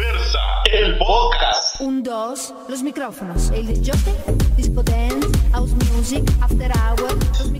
Diversa, el podcast. Un, dos, los micrófonos. El disco dance, house music, after hour.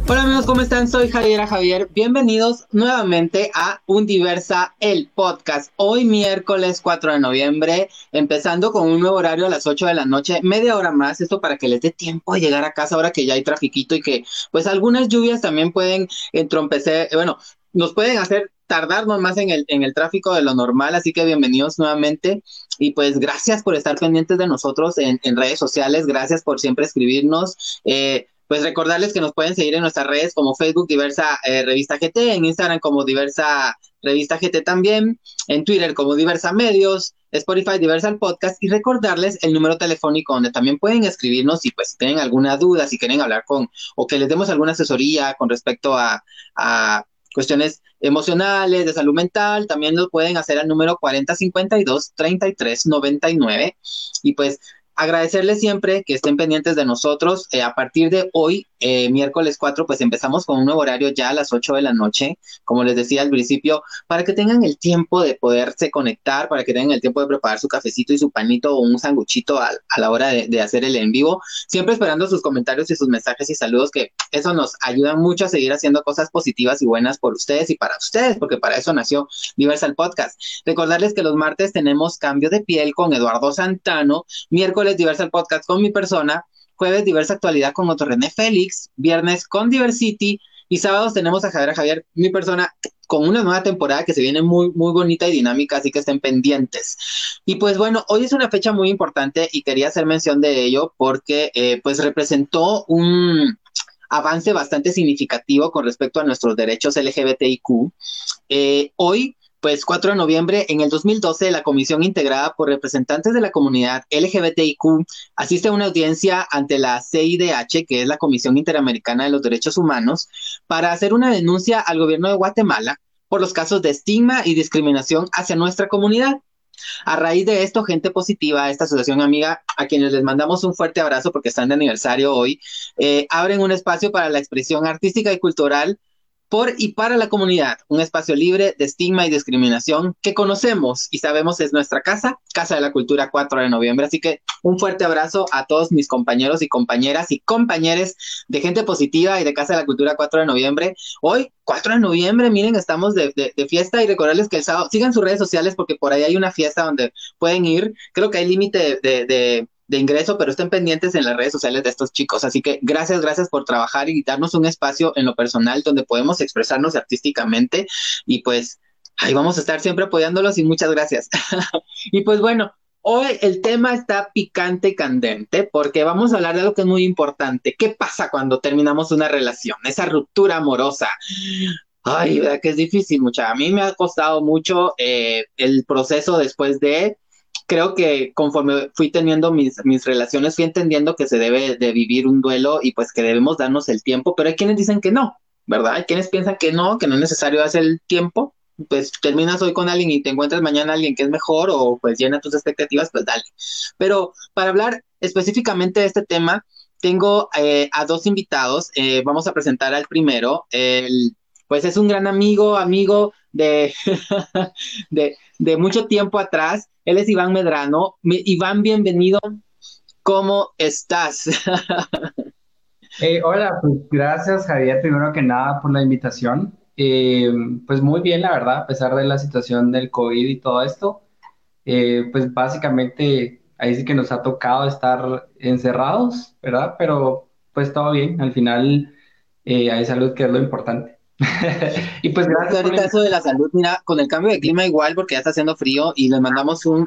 Hola amigos, ¿cómo están? Soy Javiera Javier. Bienvenidos nuevamente a Un Diversa, el podcast. Hoy miércoles 4 de noviembre, empezando con un nuevo horario a las 8 de la noche, media hora más, esto para que les dé tiempo de llegar a casa ahora que ya hay trafiquito y que pues algunas lluvias también pueden entrompecer, eh, bueno, nos pueden hacer tardarnos más en el, en el tráfico de lo normal, así que bienvenidos nuevamente y pues gracias por estar pendientes de nosotros en, en redes sociales, gracias por siempre escribirnos. Eh, pues recordarles que nos pueden seguir en nuestras redes como Facebook Diversa eh, Revista GT, en Instagram como Diversa Revista GT también, en Twitter como Diversa Medios, Spotify Diversa Podcast y recordarles el número telefónico donde también pueden escribirnos si pues tienen alguna duda, si quieren hablar con o que les demos alguna asesoría con respecto a cuestiones emocionales, de salud mental, también lo pueden hacer al número 4052-3399 y pues agradecerles siempre que estén pendientes de nosotros. Eh, a partir de hoy, eh, miércoles 4, pues empezamos con un nuevo horario ya a las 8 de la noche, como les decía al principio, para que tengan el tiempo de poderse conectar, para que tengan el tiempo de preparar su cafecito y su panito o un sanguchito a, a la hora de, hacer el en vivo, siempre esperando sus comentarios y sus mensajes y saludos, que eso nos ayuda mucho a seguir haciendo cosas positivas y buenas por ustedes y para ustedes, porque para eso nació Diversal Podcast. Recordarles que los martes tenemos cambio de piel con Eduardo Santano, miércoles Diversal Podcast con mi persona, jueves Diversa Actualidad con otro René Félix, viernes con Diversity y sábados tenemos a Javier Javier, mi persona, con una nueva temporada que se viene muy, muy bonita y dinámica, así que estén pendientes. Y pues bueno, hoy es una fecha muy importante y quería hacer mención de ello porque eh, pues representó un avance bastante significativo con respecto a nuestros derechos LGBTIQ. Eh, hoy pues 4 de noviembre, en el 2012, la comisión integrada por representantes de la comunidad LGBTIQ asiste a una audiencia ante la CIDH, que es la Comisión Interamericana de los Derechos Humanos, para hacer una denuncia al gobierno de Guatemala por los casos de estigma y discriminación hacia nuestra comunidad. A raíz de esto, gente positiva, esta asociación amiga, a quienes les mandamos un fuerte abrazo porque están de aniversario hoy, eh, abren un espacio para la expresión artística y cultural por y para la comunidad, un espacio libre de estigma y discriminación que conocemos y sabemos es nuestra casa, Casa de la Cultura 4 de noviembre. Así que un fuerte abrazo a todos mis compañeros y compañeras y compañeros de gente positiva y de Casa de la Cultura 4 de noviembre. Hoy, 4 de noviembre, miren, estamos de, de, fiesta y recordarles que el sábado, sigan sus redes sociales porque por ahí hay una fiesta donde pueden ir. Creo que hay límite de de ingreso, pero estén pendientes en las redes sociales de estos chicos. Así que gracias, gracias por trabajar y darnos un espacio en lo personal donde podemos expresarnos artísticamente y pues ahí vamos a estar siempre apoyándolos y muchas gracias. y pues bueno, hoy el tema está picante y candente porque vamos a hablar de algo que es muy importante. ¿Qué pasa cuando terminamos una relación? Esa ruptura amorosa. Ay, verdad que es difícil, mucha. A mí me ha costado mucho eh, el proceso después de creo que conforme fui teniendo mis, mis relaciones, fui entendiendo que se debe de vivir un duelo y pues que debemos darnos el tiempo, pero hay quienes dicen que no, ¿verdad? Hay quienes piensan que no, que no es necesario hacer el tiempo, pues terminas hoy con alguien y te encuentras mañana alguien que es mejor o pues llena tus expectativas, pues dale. Pero para hablar específicamente de este tema, tengo eh, a dos invitados, eh, vamos a presentar al primero, el, pues es un gran amigo, amigo de, de mucho tiempo atrás, él es Iván Medrano. Iván, bienvenido. ¿Cómo estás? eh, hola, pues gracias Javier, primero que nada por la invitación. Eh, pues muy bien, la verdad, a pesar de la situación del COVID y todo esto, eh, pues básicamente ahí sí que nos ha tocado estar encerrados, ¿verdad? Pero pues todo bien, al final hay salud que es lo importante. Y pues gracias. Ahorita eso de la salud, mira, con el cambio de clima igual, porque ya está haciendo frío, y les mandamos un,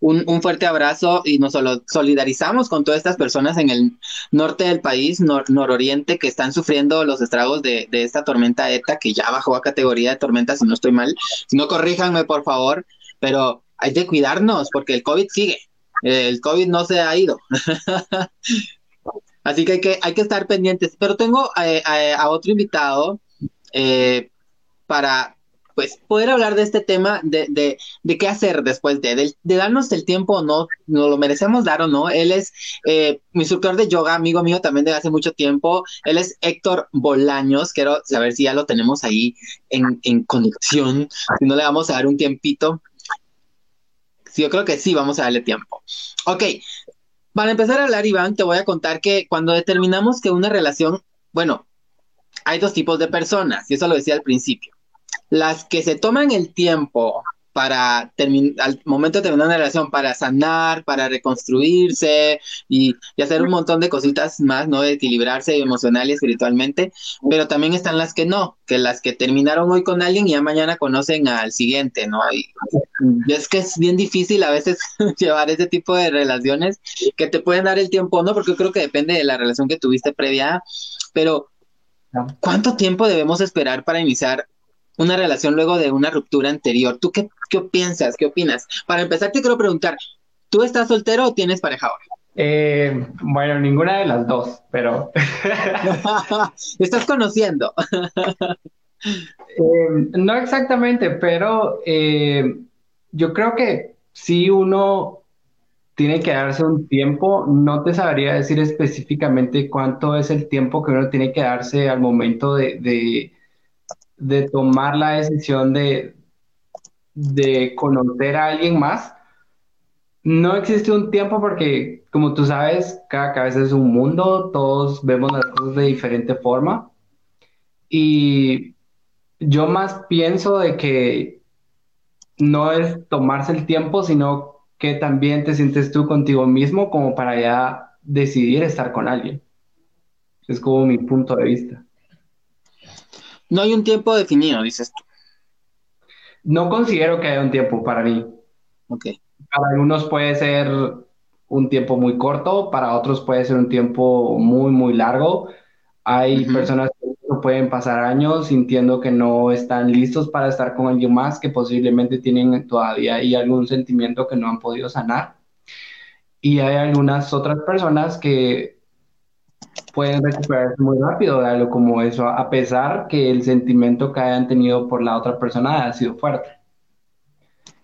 un, un fuerte abrazo y nos solidarizamos con todas estas personas en el norte del país, nor, nororiente, que están sufriendo los estragos de, de esta tormenta ETA, que ya bajó a categoría de tormenta, si no estoy mal. Si no, corríjanme, por favor, pero hay que cuidarnos, porque el COVID sigue. El COVID no se ha ido. Así que hay que, hay que estar pendientes. Pero tengo a, a otro invitado eh, para pues poder hablar de este tema, de, de, de qué hacer después de, de, de, darnos el tiempo o no, nos lo merecemos dar o no. Él es eh, mi instructor de yoga, amigo mío también de hace mucho tiempo. Él es Héctor Bolaños. Quiero saber si ya lo tenemos ahí en, en conexión. Si no le vamos a dar un tiempito. Sí, yo creo que sí, vamos a darle tiempo. Ok, para empezar a hablar, Iván, te voy a contar que cuando determinamos que una relación, bueno, hay dos tipos de personas, y eso lo decía al principio. Las que se toman el tiempo para al momento de terminar una relación, para sanar, para reconstruirse y, hacer un montón de cositas más, ¿no? De equilibrarse emocional y espiritualmente, pero también están las que no, que las que terminaron hoy con alguien y ya mañana conocen al siguiente, ¿no? Y, es que es bien difícil a veces llevar ese tipo de relaciones que te pueden dar el tiempo, ¿no? Porque yo creo que depende de la relación que tuviste previa, pero ¿cuánto tiempo debemos esperar para iniciar una relación luego de una ruptura anterior. ¿Tú qué, qué piensas? ¿Qué opinas? Para empezar, te quiero preguntar, ¿tú estás soltero o tienes pareja ahora? Eh, bueno, ninguna de las dos, pero... ¿Estás conociendo? Eh, no exactamente, pero eh, yo creo que si uno tiene que darse un tiempo, no te sabría decir específicamente cuánto es el tiempo que uno tiene que darse al momento de de tomar la decisión de, de conocer a alguien más, no existe un tiempo porque, como tú sabes, cada cabeza es un mundo, todos vemos las cosas de diferente forma. Y yo más pienso de que no es tomarse el tiempo, sino que también te sientes tú contigo mismo como para ya decidir estar con alguien. Es como mi punto de vista. No hay un tiempo definido, dices tú. No considero que haya un tiempo para mí. Ok. Para algunos puede ser un tiempo muy corto, para otros puede ser un tiempo muy, muy largo. Hay personas pueden pasar años sintiendo que no están listos para estar con alguien más, que posiblemente tienen todavía ahí algún sentimiento que no han podido sanar. Y hay algunas otras personas que pueden recuperarse muy rápido de algo como eso, a pesar que el sentimiento que hayan tenido por la otra persona ha sido fuerte.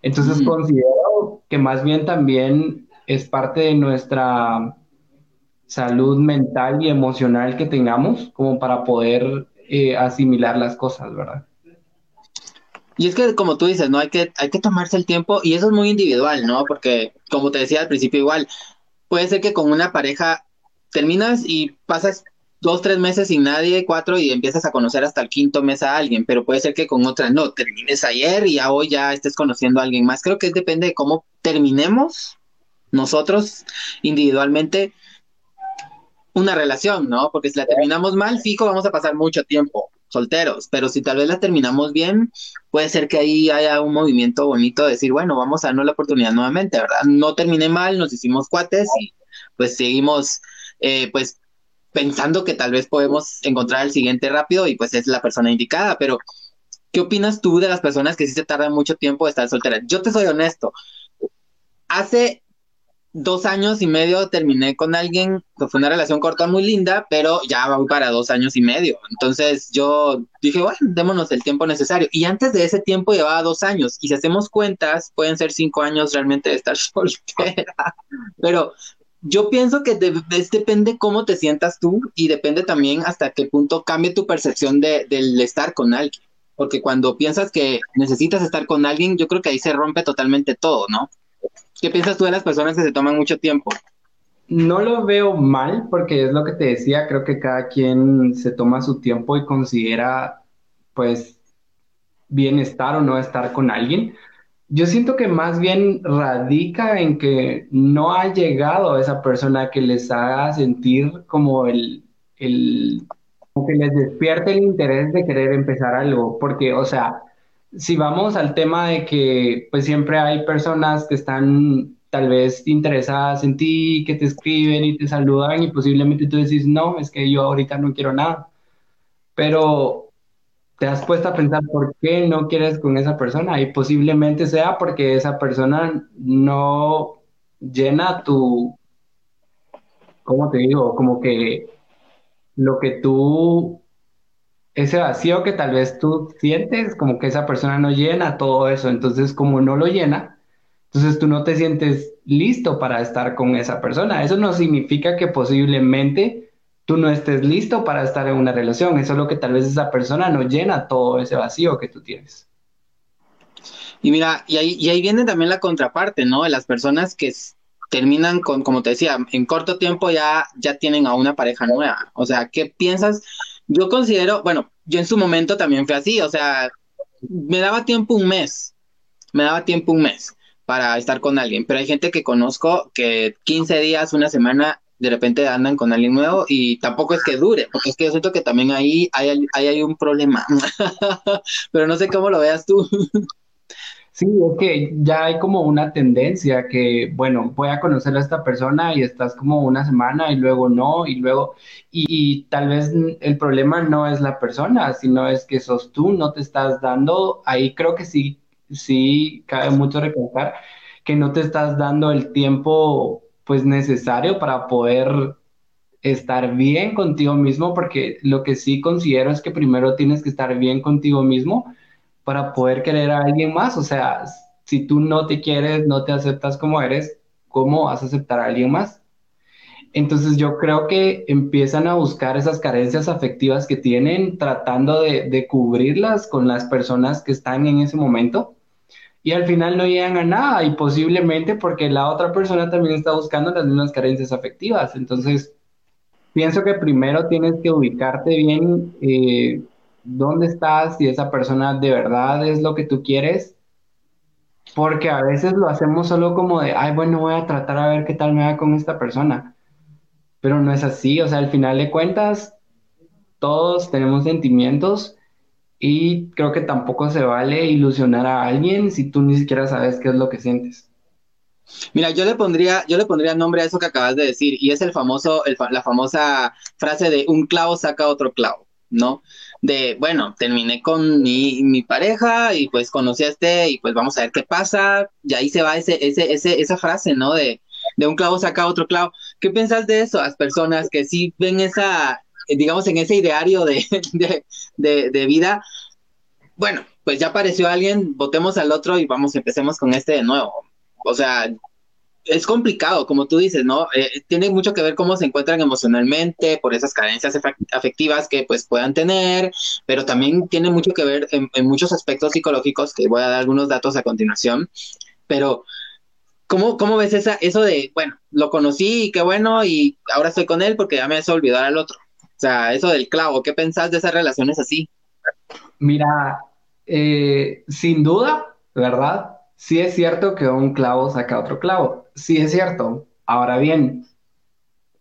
Entonces considero que más bien también es parte de nuestra salud mental y emocional que tengamos como para poder eh, asimilar las cosas, ¿verdad? Y es que, como tú dices, ¿no? Hay que, hay que tomarse el tiempo y eso es muy individual, ¿no? Porque, como te decía al principio, igual, puede ser que con una pareja terminas y pasas dos, tres meses sin nadie, cuatro, y empiezas a conocer hasta el quinto mes a alguien, pero puede ser que con otra no, termines ayer y ya hoy ya estés conociendo a alguien más. Creo que depende de cómo terminemos nosotros individualmente una relación, ¿no? Porque si la terminamos mal, fijo, vamos a pasar mucho tiempo solteros, pero si tal vez la terminamos bien, puede ser que ahí haya un movimiento bonito de decir, bueno, vamos a darnos la oportunidad nuevamente, ¿verdad? No terminé mal, nos hicimos cuates y pues seguimos eh, pues pensando que tal vez podemos encontrar el siguiente rápido y pues es la persona indicada, pero ¿qué opinas tú de las personas que sí se tardan mucho tiempo de estar solteras? Yo te soy honesto, hace dos años y medio terminé con alguien que fue una relación corta muy linda, pero ya voy para dos años y medio. Entonces yo dije, bueno, démonos el tiempo necesario. Y antes de ese tiempo llevaba dos años. Y si hacemos cuentas, pueden ser cinco años realmente de estar soltera. Pero yo pienso que depende cómo te sientas tú y depende también hasta qué punto cambie tu percepción de, del estar con alguien. Porque cuando piensas que necesitas estar con alguien, yo creo que ahí se rompe totalmente todo, ¿no? ¿Qué piensas tú de las personas que se toman mucho tiempo? No lo veo mal, porque es lo que te decía, creo que cada quien se toma su tiempo y considera, pues, bienestar o no estar con alguien. Yo siento que más bien radica en que no ha llegado esa persona que les haga sentir como el, el como que les despierte el interés de querer empezar algo, porque, o sea, si vamos al tema de que pues siempre hay personas que están tal vez interesadas en ti, que te escriben y te saludan y posiblemente tú decís, no, es que yo ahorita no quiero nada. Pero te has puesto a pensar por qué no quieres con esa persona y posiblemente sea porque esa persona no llena tu, ¿cómo te digo? Como que lo que tú, ese vacío que tal vez tú sientes, como que esa persona no llena todo eso, entonces como no lo llena, entonces tú no te sientes listo para estar con esa persona. Eso no significa que posiblemente tú no estés listo para estar en una relación. Eso es lo que tal vez esa persona no llena todo ese vacío que tú tienes. Y mira, y ahí, y ahí viene también la contraparte, ¿no? De las personas que terminan con, como te decía, en corto tiempo ya, ya tienen a una pareja nueva. O sea, ¿qué piensas? Yo considero, bueno, yo en su momento también fue así, o sea, me daba tiempo un mes, me daba tiempo un mes para estar con alguien, pero hay gente que conozco que 15 días, una semana, de repente andan con alguien nuevo y tampoco es que dure, porque es que yo siento que también ahí hay, hay, hay un problema, pero no sé cómo lo veas tú. Sí, es que ya hay como una tendencia que, bueno, voy a conocer a esta persona y estás como una semana y luego no, y luego, y, tal vez el problema no es la persona, sino es que sos tú, no te estás dando, ahí creo que sí, sí, cabe mucho recalcar que no te estás dando el tiempo pues necesario para poder estar bien contigo mismo, porque lo que sí considero es que primero tienes que estar bien contigo mismo para poder querer a alguien más. O sea, si tú no te quieres, no te aceptas como eres, ¿cómo vas a aceptar a alguien más? Entonces yo creo que empiezan a buscar esas carencias afectivas que tienen, tratando de, cubrirlas con las personas que están en ese momento. Y al final no llegan a nada y posiblemente porque la otra persona también está buscando las mismas carencias afectivas. Entonces, pienso que primero tienes que ubicarte bien eh, dónde estás, si esa persona de verdad es lo que tú quieres, porque a veces lo hacemos solo como de, ay, bueno, voy a tratar a ver qué tal me va con esta persona, pero no es así, o sea, al final de cuentas, todos tenemos sentimientos y creo que tampoco se vale ilusionar a alguien si tú ni siquiera sabes qué es lo que sientes. Mira, yo le pondría, yo le pondría nombre a eso que acabas de decir, y es el famoso, la famosa frase de un clavo saca otro clavo, ¿no? de, bueno, terminé con mi, mi, pareja y pues conocí a este y pues vamos a ver qué pasa. Y ahí se va ese, ese, ese, esa frase, ¿no? De, de un clavo saca otro clavo. ¿Qué piensas de eso? Las personas que sí ven esa, digamos, en ese ideario de, de, de, de vida. Bueno, pues ya apareció alguien, votemos al otro y vamos, empecemos con este de nuevo. O sea, es complicado, como tú dices, ¿no? Eh, tiene mucho que ver cómo se encuentran emocionalmente, por esas carencias afectivas que pues puedan tener, pero también tiene mucho que ver en, muchos aspectos psicológicos, que voy a dar algunos datos a continuación, pero ¿cómo, cómo ves esa, eso de, bueno, lo conocí y qué bueno, y ahora estoy con él porque ya me hace olvidar al otro? O sea, eso del clavo, ¿qué pensás de esas relaciones así? Mira, eh, sin duda, ¿verdad? Sí es cierto que un clavo saca otro clavo. Sí es cierto. Ahora bien,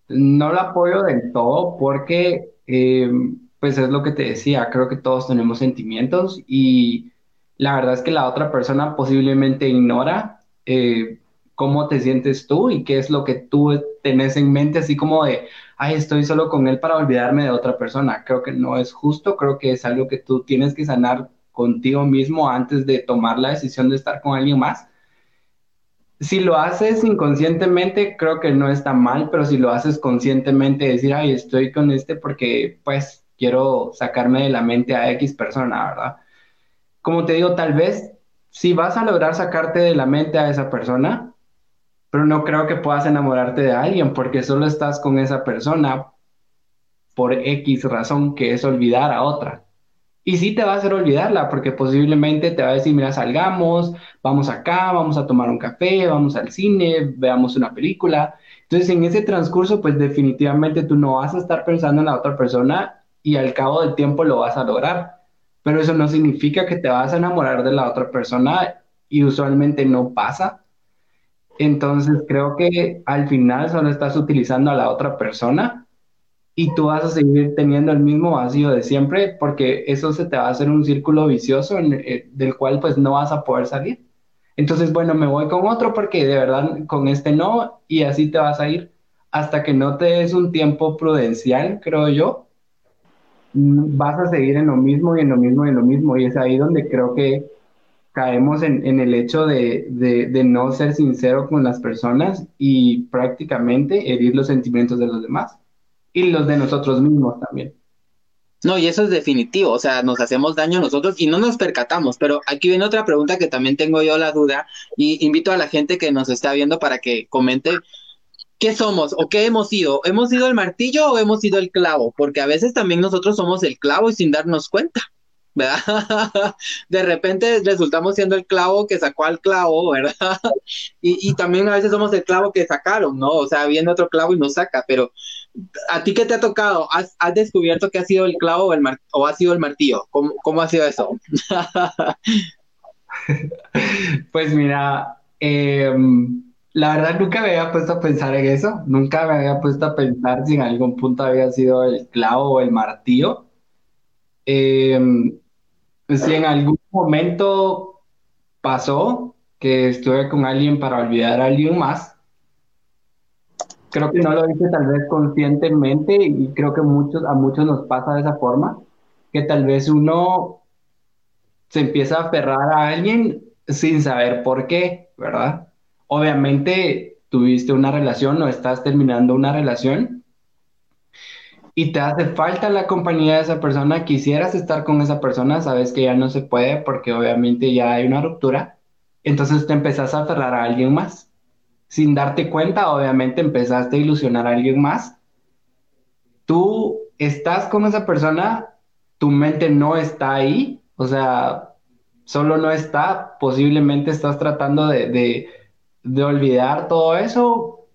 no lo apoyo del todo porque, eh, pues es lo que te decía, creo que todos tenemos sentimientos y la verdad es que la otra persona posiblemente ignora eh, cómo te sientes tú y qué es lo que tú tenés en mente, así como de, ay, estoy solo con él para olvidarme de otra persona. Creo que no es justo, creo que es algo que tú tienes que sanar contigo mismo antes de tomar la decisión de estar con alguien más. Si lo haces inconscientemente, creo que no está mal, pero si lo haces conscientemente, decir, ay, estoy con este porque pues quiero sacarme de la mente a X persona, ¿verdad? Como te digo, tal vez si vas a lograr sacarte de la mente a esa persona, pero no creo que puedas enamorarte de alguien porque solo estás con esa persona por X razón que es olvidar a otra. Y sí te va a hacer olvidarla, porque posiblemente te va a decir, mira, salgamos, vamos acá, vamos a tomar un café, vamos al cine, veamos una película. Entonces, en ese transcurso, pues definitivamente tú no vas a estar pensando en la otra persona y al cabo del tiempo lo vas a lograr. Pero eso no significa que te vas a enamorar de la otra persona y usualmente no pasa. Entonces, creo que al final solo estás utilizando a la otra persona y tú vas a seguir teniendo el mismo vacío de siempre porque eso se te va a hacer un círculo vicioso eh, del cual pues no vas a poder salir. Entonces, bueno, me voy con otro porque de verdad con este no y así te vas a ir hasta que no te des un tiempo prudencial, creo yo, vas a seguir en lo mismo y en lo mismo y en lo mismo y es ahí donde creo que caemos en, el hecho de no ser sincero con las personas y prácticamente herir los sentimientos de los demás y los de nosotros mismos también. No, y eso es definitivo, o sea, nos hacemos daño nosotros y no nos percatamos, pero aquí viene otra pregunta que también tengo yo la duda y invito a la gente que nos está viendo para que comente qué somos o qué hemos sido. ¿Hemos sido el martillo o hemos sido el clavo? Porque a veces también nosotros somos el clavo y sin darnos cuenta. ¿verdad? De repente resultamos siendo el clavo que sacó al clavo, ¿verdad? Y, también a veces somos el clavo que sacaron, ¿no? O sea, viene otro clavo y nos saca, pero ¿a ti qué te ha tocado? ¿Has, descubierto que ha sido el clavo o, el o ha sido el martillo? ¿Cómo, cómo ha sido eso? pues mira, em, la verdad nunca me había puesto a pensar en eso, nunca me había puesto a pensar si en algún punto había sido el clavo o el martillo. Em, si en algún momento pasó que estuve con alguien para olvidar a alguien más, creo que no lo hice tal vez conscientemente y creo que muchos, a muchos nos pasa de esa forma, que tal vez uno se empieza a aferrar a alguien sin saber por qué, ¿verdad? Obviamente tuviste una relación o estás terminando una relación y te hace falta la compañía de esa persona, quisieras estar con esa persona, sabes que ya no se puede porque obviamente ya hay una ruptura, entonces te empezás a aferrar a alguien más. Sin darte cuenta, obviamente empezaste a ilusionar a alguien más. Tú estás con esa persona, tu mente no está ahí, o sea, solo no está, posiblemente estás tratando de, de olvidar todo eso,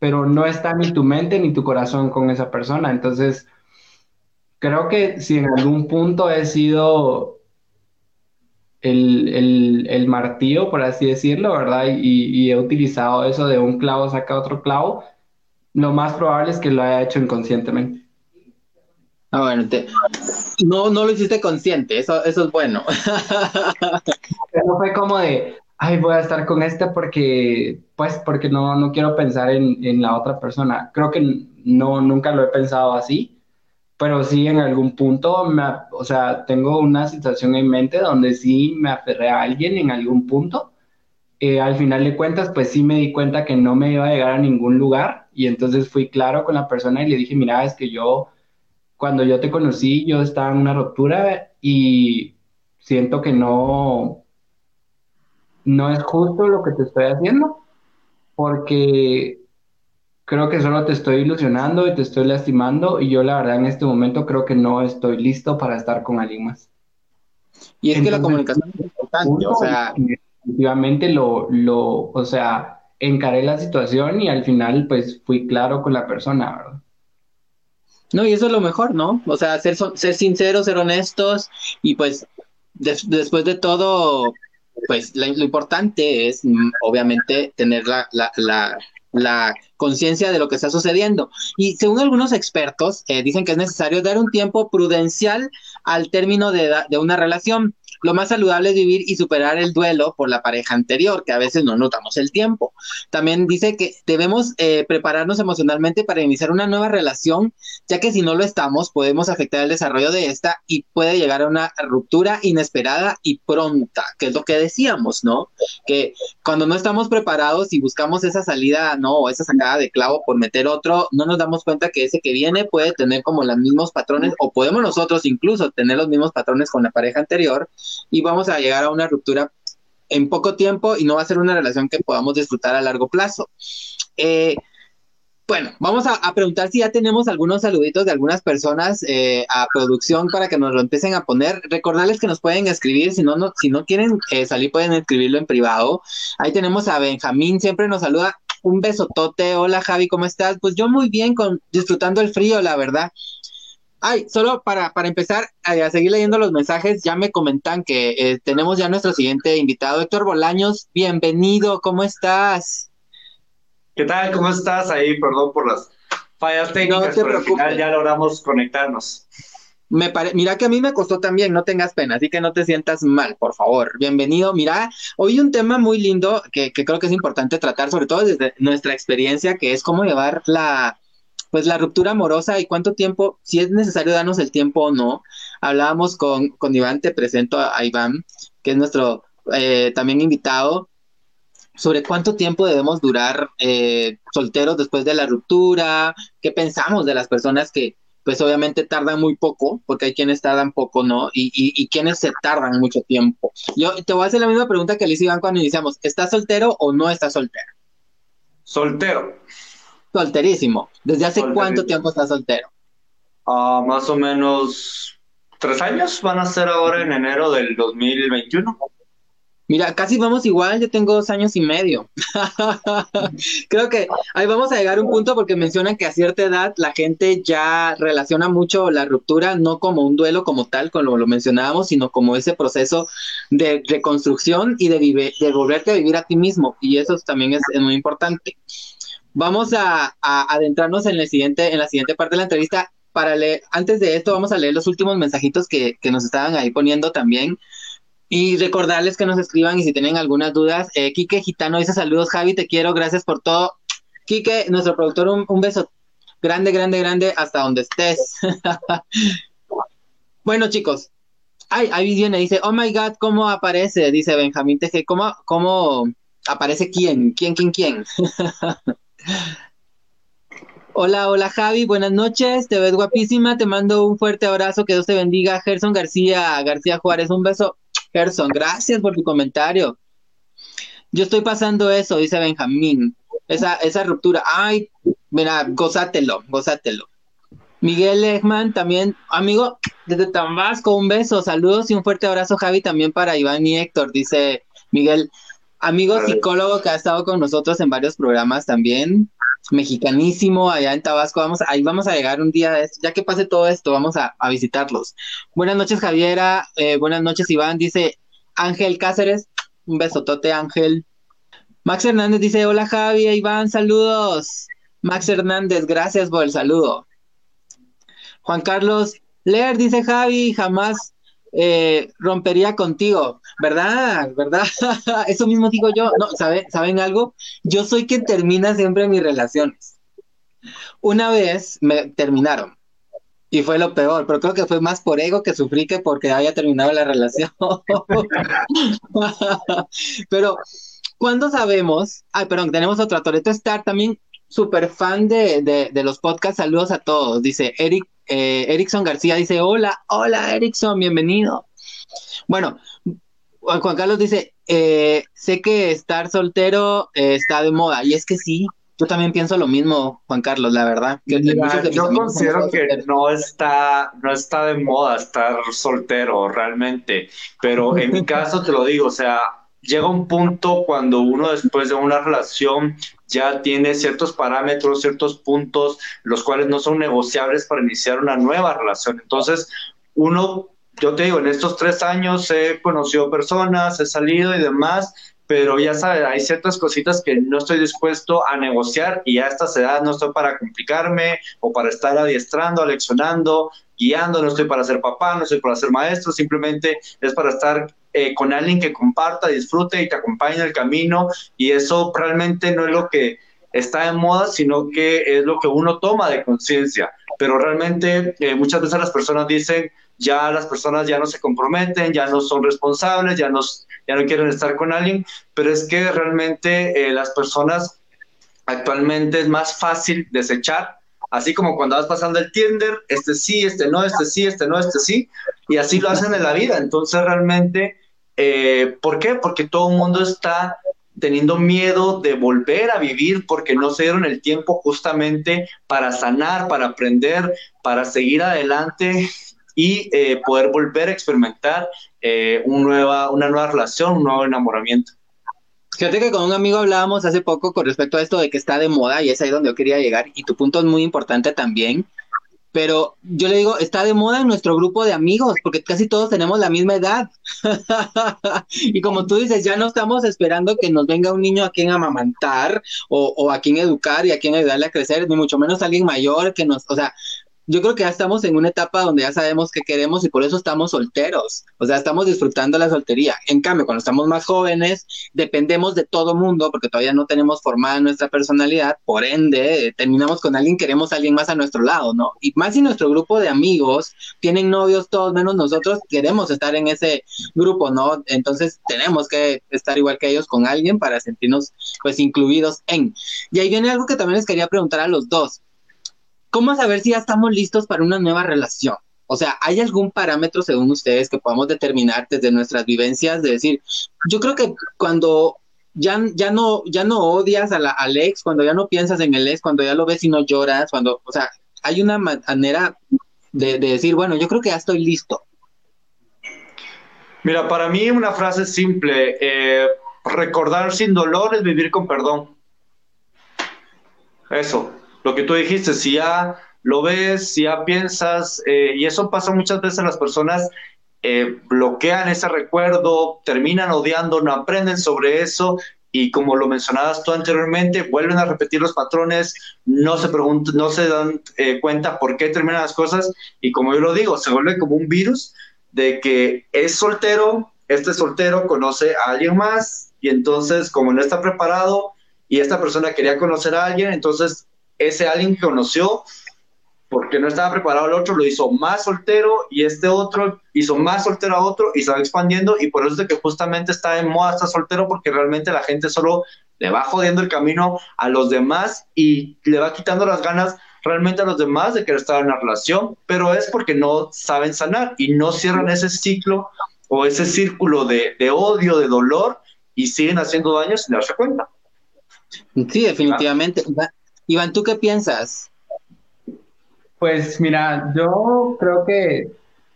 pero no está ni tu mente ni tu corazón con esa persona. Entonces, creo que si en algún punto he sido el, martillo, por así decirlo, ¿verdad? Y, he utilizado eso de un clavo saca otro clavo, lo más probable es que lo haya hecho inconscientemente. Ah, bueno, no, no lo hiciste consciente, eso, eso es bueno. no fue como de, ay, voy a estar con este porque, pues, porque no, no quiero pensar en, en, la otra persona. Creo que no, nunca lo he pensado así, pero sí en algún punto, me, o sea, tengo una situación en mente donde sí me aferré a alguien en algún punto. Eh, al final de cuentas, pues sí me di cuenta que no me iba a llegar a ningún lugar y entonces fui claro con la persona y le dije, mira, es que yo, cuando yo te conocí, yo estaba en una ruptura y siento que no, no es justo lo que te estoy haciendo, porque creo que solo te estoy ilusionando y te estoy lastimando y yo la verdad en este momento creo que no estoy listo para estar con alguien más. Y es que la comunicación es importante, o sea... Definitivamente lo, lo, o sea, encaré la situación y al final pues fui claro con la persona, ¿verdad? No, y eso es lo mejor, ¿no? O sea, ser, ser sinceros, ser honestos y pues después de todo, pues lo importante es mm, obviamente tener la, la, la, la conciencia de lo que está sucediendo. Y según algunos expertos, eh, dicen que es necesario dar un tiempo prudencial al término de, de una relación lo más saludable es vivir y superar el duelo por la pareja anterior, que a veces no notamos el tiempo. También dice que debemos eh, prepararnos emocionalmente para iniciar una nueva relación, ya que si no lo estamos, podemos afectar el desarrollo de esta y puede llegar a una ruptura inesperada y pronta, que es lo que decíamos, ¿no? Que cuando no estamos preparados y buscamos esa salida, ¿no? O esa sacada de clavo por meter otro, no nos damos cuenta que ese que viene puede tener como los mismos patrones, o podemos nosotros incluso tener los mismos patrones con la pareja anterior y vamos a llegar a una ruptura en poco tiempo y no va a ser una relación que podamos disfrutar a largo plazo. Eh, bueno, vamos a, preguntar si ya tenemos algunos saluditos de algunas personas eh, a producción para que nos lo empiecen a poner. Recordarles que nos pueden escribir, si no, no si no quieren eh, salir pueden escribirlo en privado. Ahí tenemos a Benjamín, siempre nos saluda. Un besotote, hola Javi, ¿cómo estás? Pues yo muy bien, con, disfrutando el frío, la verdad. Ay, solo para, para empezar eh, a seguir leyendo los mensajes, ya me comentan que eh, tenemos ya nuestro siguiente invitado, Héctor Bolaños. Bienvenido, ¿cómo estás? ¿Qué tal? ¿Cómo estás? Ahí, perdón por las fallas técnicas, pero al final ya logramos conectarnos. Me pare... Mira que a mí me costó también, no tengas pena, así que no te sientas mal, por favor. Bienvenido. Mira, hoy un tema muy lindo que, que creo que es importante tratar, sobre todo desde nuestra experiencia, que es cómo llevar la, pues la ruptura amorosa y cuánto tiempo, si es necesario darnos el tiempo o no. Hablábamos con, con Iván, te presento a, Iván, que es nuestro eh, también invitado, sobre cuánto tiempo debemos durar eh, solteros después de la ruptura, qué pensamos de las personas que pues obviamente tardan muy poco, porque hay quienes tardan poco, ¿no? Y, y, y quienes se tardan mucho tiempo. Yo te voy a hacer la misma pregunta que le hice Iván cuando iniciamos, ¿estás soltero o no estás soltero? Soltero. Solterísimo. ¿Desde hace cuánto tiempo estás soltero? Ah, más o menos tres años, van a ser ahora en enero del 2021. Mira, casi vamos igual, yo tengo dos años y medio. Creo que ahí vamos a llegar a un punto porque mencionan que a cierta edad la gente ya relaciona mucho la ruptura, no como un duelo como tal, como lo mencionábamos, sino como ese proceso de reconstrucción y de, de volverte a vivir a ti mismo. Y eso también es, muy importante. Vamos a, adentrarnos en, el siguiente, en la siguiente parte de la entrevista. Para leer, antes de esto, vamos a leer los últimos mensajitos que, nos estaban ahí poniendo también. Y recordarles que nos escriban y si tienen algunas dudas. Eh, Quique Gitano dice saludos, Javi, te quiero, gracias por todo. Quique, nuestro productor, un, beso grande, grande, grande hasta donde estés. bueno, chicos. Ay, ahí viene, dice, oh my god, ¿cómo aparece? Dice Benjamín Teje, ¿cómo, cómo aparece quién? ¿Quién, quién, quién? Hola, hola Javi, buenas noches, te ves guapísima, te mando un fuerte abrazo, que Dios te bendiga, Gerson García, García Juárez, un beso Gerson, gracias por tu comentario. Yo estoy pasando eso, dice Benjamín. Esa, esa ruptura. Ay, mira, gozátelo, gozátelo. Miguel Lehman también, amigo, desde Tabasco, un beso, saludos y un fuerte abrazo, Javi, también para Iván y Héctor, dice Miguel, amigo psicólogo que ha estado con nosotros en varios programas también, mexicanísimo allá en Tabasco, vamos, ahí vamos a llegar un día, ya que pase todo esto, vamos a, visitarlos. Buenas noches, Javiera, eh, buenas noches, Iván, dice Ángel Cáceres, un besotote, Ángel. Max Hernández dice, hola Javi, Iván, saludos. Max Hernández, gracias por el saludo. Juan Carlos Leer dice, Javi, jamás eh, rompería contigo, ¿verdad? ¿Verdad? Eso mismo digo yo. No, ¿saben algo? Yo soy quien termina siempre mis relaciones. Una vez me terminaron y fue lo peor, pero creo que fue más por ego que sufrí que porque haya terminado la relación. pero, ¿cuándo sabemos? Ay, perdón, tenemos otro, Toreto Star, también súper fan de, de, de, los podcasts. Saludos a todos. Dice Eric, eh, Erickson García, dice, hola, hola Erickson, bienvenido. Bueno, Juan Carlos dice, eh, sé que estar soltero eh, está de moda. Y es que sí, yo también pienso lo mismo, Juan Carlos, la verdad. yo considero que no está, no está de moda estar soltero realmente, pero en mi caso te lo digo, o sea, llega un punto cuando uno después de una relación ya tiene ciertos parámetros, ciertos puntos, los cuales no son negociables para iniciar una nueva relación. Entonces, uno, yo te digo, en estos tres años he conocido personas, he salido y demás, pero ya sabes, hay ciertas cositas que no estoy dispuesto a negociar y a estas edades no estoy para complicarme o para estar adiestrando, aleccionando, guiando, no estoy para ser papá, no estoy para ser maestro, simplemente es para estar eh, con alguien que comparta, disfrute y te acompañe en el camino y eso realmente no es lo que está en moda, sino que es lo que uno toma de conciencia. Pero realmente eh, muchas veces las personas dicen, ya las personas ya no se comprometen, ya no son responsables, ya no, ya no quieren estar con alguien, pero es que realmente eh, las personas actualmente es más fácil desechar así como cuando vas pasando el Tinder, este sí, este no, este sí, este no, este sí, y así lo hacen en la vida. Entonces realmente, eh, ¿por qué? Porque todo el mundo está teniendo miedo de volver a vivir porque no se dieron el tiempo justamente para sanar, para aprender, para seguir adelante y eh, poder volver a experimentar eh, nueva, una nueva relación, un nuevo enamoramiento. Fíjate que con un amigo hablábamos hace poco con respecto a esto de que está de moda y es ahí donde yo quería llegar y tu punto es muy importante también, pero yo le digo, está de moda en nuestro grupo de amigos porque casi todos tenemos la misma edad. Y como tú dices, ya no estamos esperando que nos venga un niño a quien amamantar o, o a quien educar y a quien ayudarle a crecer, ni mucho menos alguien mayor que nos, o sea, yo creo que ya estamos en una etapa donde ya sabemos qué queremos y por eso estamos solteros. O sea, estamos disfrutando la soltería. En cambio, cuando estamos más jóvenes, dependemos de todo mundo porque todavía no tenemos formada nuestra personalidad. Por ende, terminamos con alguien, queremos a alguien más a nuestro lado, ¿no? Y más si nuestro grupo de amigos tienen novios, todos menos nosotros, queremos estar en ese grupo, ¿no? Entonces, tenemos que estar igual que ellos con alguien para sentirnos, pues, incluidos en. Y ahí viene algo que también les quería preguntar a los dos ¿cómo saber si ya estamos listos para una nueva relación? O sea, ¿hay algún parámetro según ustedes que podamos determinar desde nuestras vivencias de decir, yo creo que cuando ya, ya no ya no odias a la, al ex, cuando ya no piensas en el ex, cuando ya lo ves y no lloras, cuando, o sea, hay una manera de, decir, bueno, yo creo que ya estoy listo. Mira, para mí una frase simple, eh, recordar sin dolor es vivir con perdón. Eso, lo que tú dijiste, si ya lo ves, si ya piensas, eh, y eso pasa muchas veces, las personas eh, bloquean ese recuerdo, terminan odiando, no aprenden sobre eso y como lo mencionabas tú anteriormente, vuelven a repetir los patrones, no se no se dan eh, cuenta por qué terminan las cosas y como yo lo digo, se vuelve como un virus de que es soltero, este soltero conoce a alguien más y entonces como no está preparado y esta persona quería conocer a alguien, entonces ese alguien que conoció porque no estaba preparado el otro, lo hizo más soltero y este otro hizo más soltero a otro y se va expandiendo y por eso es de que justamente está en moda estar soltero porque realmente la gente solo le va jodiendo el camino a los demás y le va quitando las ganas realmente a los demás de querer estar en una relación, pero es porque no saben sanar y no cierran ese ciclo o ese círculo de, de odio, de dolor y siguen haciendo daño sin darse cuenta. Sí, definitivamente. Iván, ¿tú qué piensas? Pues mira, yo creo que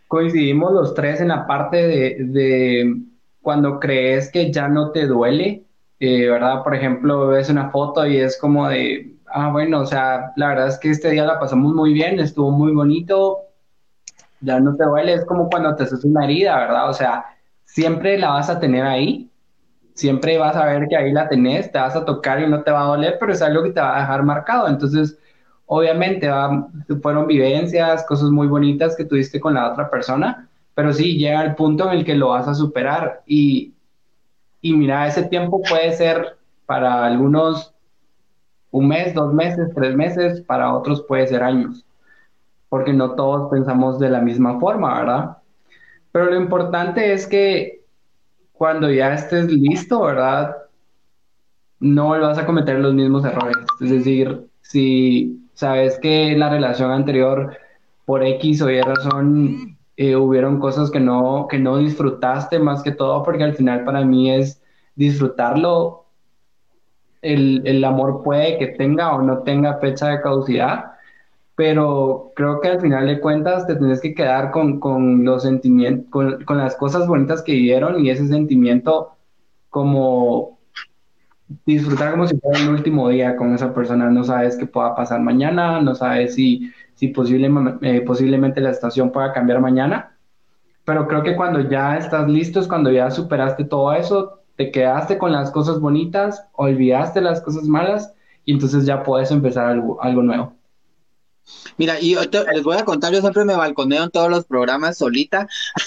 coincidimos los tres en la parte de, cuando crees que ya no te duele, eh, ¿verdad? Por ejemplo, ves una foto y es como de, ah, bueno, o sea, la verdad es que este día la pasamos muy bien, estuvo muy bonito, ya no te duele, es como cuando te haces una herida, ¿verdad? O sea, siempre la vas a tener ahí, siempre vas a ver que ahí la tenés, te vas a tocar y no te va a doler, pero es algo que te va a dejar marcado, entonces Obviamente fueron vivencias, cosas muy bonitas que tuviste con la otra persona, pero sí llega el punto en el que lo vas a superar y, y mira, ese tiempo puede ser para algunos un mes, dos meses, tres meses, para otros puede ser años, porque no todos pensamos de la misma forma, ¿verdad? Pero lo importante es que cuando ya estés listo, ¿verdad? No vas a cometer los mismos errores. Es decir, si sabes que en la relación anterior, por X o Y razón, eh, hubieron cosas que no, que no disfrutaste más que todo, porque al final para mí es disfrutarlo. El, el amor puede que tenga o no tenga fecha de caducidad, pero creo que al final de cuentas te tienes que quedar con, con los sentimientos, con, con, las cosas bonitas que vivieron y ese sentimiento como disfrutar como si fuera el último día con esa persona. No sabes qué pueda pasar mañana, no sabes si, si eh, posiblemente la estación pueda cambiar mañana. Pero creo que cuando ya estás listo cuando ya superaste todo eso, te quedaste con las cosas bonitas, olvidaste las cosas malas y entonces ya puedes empezar algo nuevo. Mira, y les voy a contar, yo siempre me balconeo en todos los programas solita,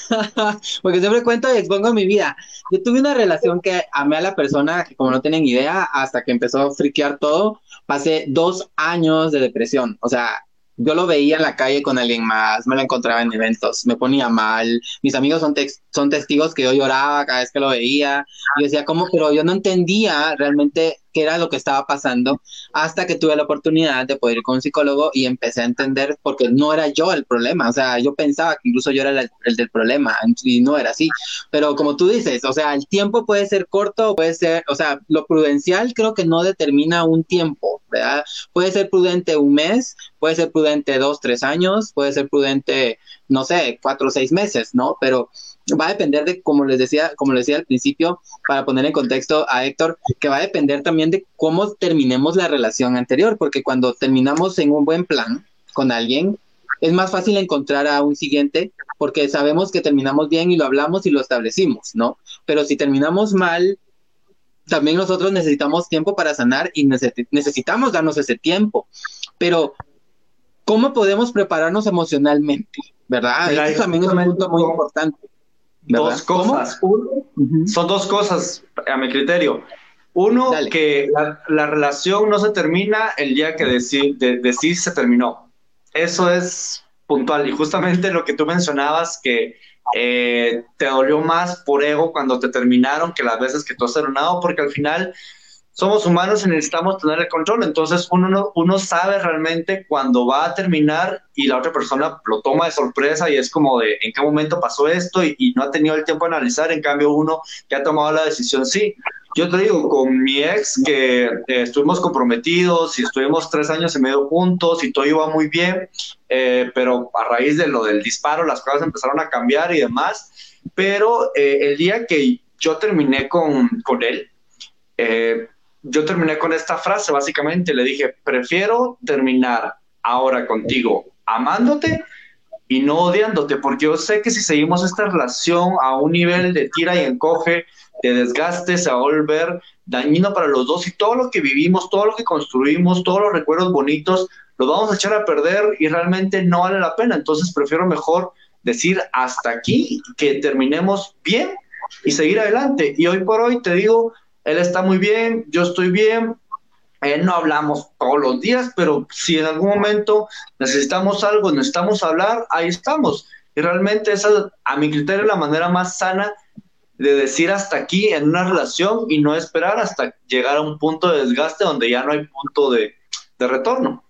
porque siempre cuento y expongo mi vida. Yo tuve una relación que amé a la persona, que como no tienen idea, hasta que empezó a friquear todo, pasé dos años de depresión. O sea, yo lo veía en la calle con alguien más, me lo encontraba en eventos, me ponía mal. Mis amigos son, son testigos que yo lloraba cada vez que lo veía. Y decía, ¿cómo? Pero yo no entendía realmente qué era lo que estaba pasando hasta que tuve la oportunidad de poder ir con un psicólogo y empecé a entender porque no era yo el problema, o sea, yo pensaba que incluso yo era el, del problema y no era así, pero como tú dices, o sea, el tiempo puede ser corto, puede ser, o sea, lo prudencial creo que no determina un tiempo, ¿verdad? Puede ser prudente un mes, puede ser prudente dos, tres años, puede ser prudente, no sé, cuatro o seis meses, ¿no? Pero va a depender de, como les decía, como les decía al principio, para poner en contexto a Héctor, que va a depender también de cómo terminemos la relación anterior, porque cuando terminamos en un buen plan con alguien, es más fácil encontrar a un siguiente porque sabemos que terminamos bien y lo hablamos y lo establecimos, ¿no? Pero si terminamos mal, también nosotros necesitamos tiempo para sanar y necesitamos darnos ese tiempo. Pero, ¿cómo podemos prepararnos emocionalmente? ¿Verdad? Eso también es un punto muy importante. Dos cosas. Son dos cosas a mi criterio. Uno, que la, relación no se termina el día que decís de, se terminó. Eso es puntual. Y justamente lo que tú mencionabas, que eh, te dolió más por ego cuando te terminaron que las veces que tú has terminado, porque al final somos humanos y necesitamos tener el control. Entonces uno, uno sabe realmente cuando va a terminar y la otra persona lo toma de sorpresa y es como de en qué momento pasó esto y, no ha tenido el tiempo de analizar. En cambio uno que ha tomado la decisión, sí. Yo te digo, con mi ex que eh, estuvimos comprometidos y estuvimos tres años y medio juntos y todo iba muy bien, eh, pero a raíz de lo del disparo las cosas empezaron a cambiar y demás pero eh, el día que yo terminé con, con él, eh, yo terminé con esta frase, básicamente le dije, prefiero terminar ahora contigo amándote y no odiándote, porque yo sé que si seguimos esta relación a un nivel de tira y encoge, de desgaste, se va a volver dañino para los dos y todo lo que vivimos, todo lo que construimos, todos los recuerdos bonitos, los vamos a echar a perder y realmente no vale la pena. Entonces prefiero mejor decir hasta aquí, que terminemos bien y seguir adelante. Y hoy por hoy te digo, él está muy bien, yo estoy bien, eh, no hablamos todos los días, pero si en algún momento necesitamos algo, necesitamos hablar, ahí estamos. Y realmente esa, a mi criterio, es la manera más sana de decir hasta aquí en una relación y no esperar hasta llegar a un punto de desgaste donde ya no hay punto de, retorno.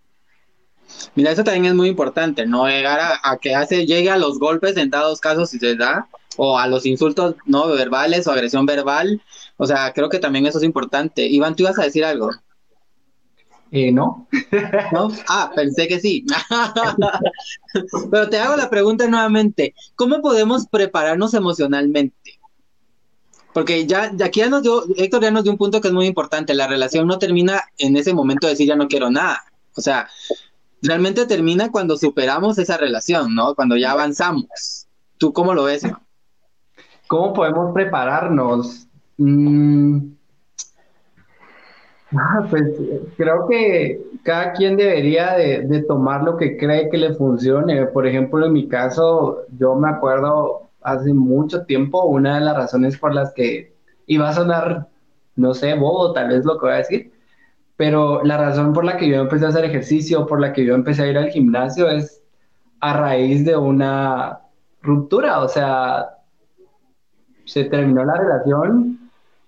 Mira, eso también es muy importante, no llegar a, que hace, llegue a los golpes en dados casos si se da, o a los insultos no verbales o agresión verbal. O sea, creo que también eso es importante. Iván, ¿tú ibas a decir algo? Eh, no. ¿No? Ah, pensé que sí. Pero te hago la pregunta nuevamente. ¿Cómo podemos prepararnos emocionalmente? Porque ya, aquí ya nos dio, Héctor ya nos dio un punto que es muy importante. La relación no termina en ese momento de decir ya no quiero nada. O sea, realmente termina cuando superamos esa relación, ¿no? Cuando ya avanzamos. ¿Tú cómo lo ves? ¿Cómo podemos prepararnos? Mm. Ah, pues creo que cada quien debería de, tomar lo que cree que le funcione. Por ejemplo, en mi caso, yo me acuerdo hace mucho tiempo, una de las razones por las que iba a sonar, no sé, bobo, tal vez lo que voy a decir, pero la razón por la que yo empecé a hacer ejercicio, por la que yo empecé a ir al gimnasio es a raíz de una ruptura, o sea, se terminó la relación,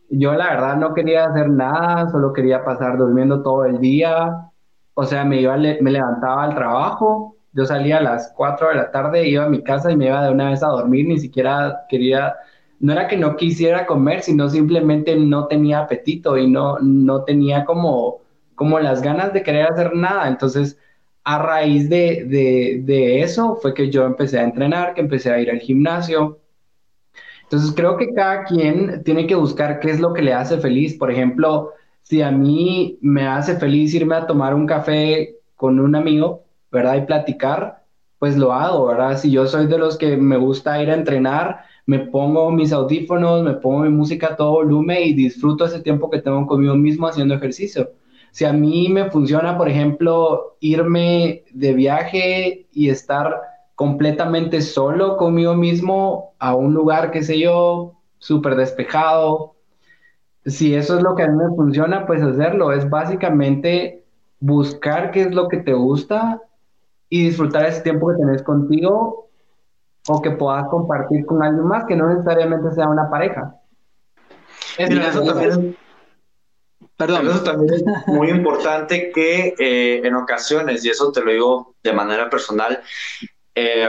yo la verdad no quería hacer nada, solo quería pasar durmiendo todo el día, o sea, me iba, me levantaba al trabajo, yo salía a las 4 de la tarde, iba a mi casa y me iba de una vez a dormir, ni siquiera quería, no era que no quisiera comer, sino simplemente no tenía apetito y no, no tenía como, como las ganas de querer hacer nada. Entonces, a raíz de, de, de eso fue que yo empecé a entrenar, que empecé a ir al gimnasio. Entonces, creo que cada quien tiene que buscar qué es lo que le hace feliz. Por ejemplo, si a mí me hace feliz irme a tomar un café con un amigo, ¿verdad? Y platicar, pues lo hago, ¿verdad? Si yo soy de los que me gusta ir a entrenar, me pongo mis audífonos, me pongo mi música a todo volumen y disfruto ese tiempo que tengo conmigo mismo haciendo ejercicio. Si a mí me funciona, por ejemplo, irme de viaje y estar completamente solo conmigo mismo a un lugar, qué sé yo, súper despejado, si eso es lo que a mí me funciona, pues hacerlo. Es básicamente buscar qué es lo que te gusta y disfrutar ese tiempo que tenés contigo o que puedas compartir con alguien más que no necesariamente sea una pareja. eso, también, Perdón. eso también es muy importante que eh, en ocasiones, y eso te lo digo de manera personal, eh,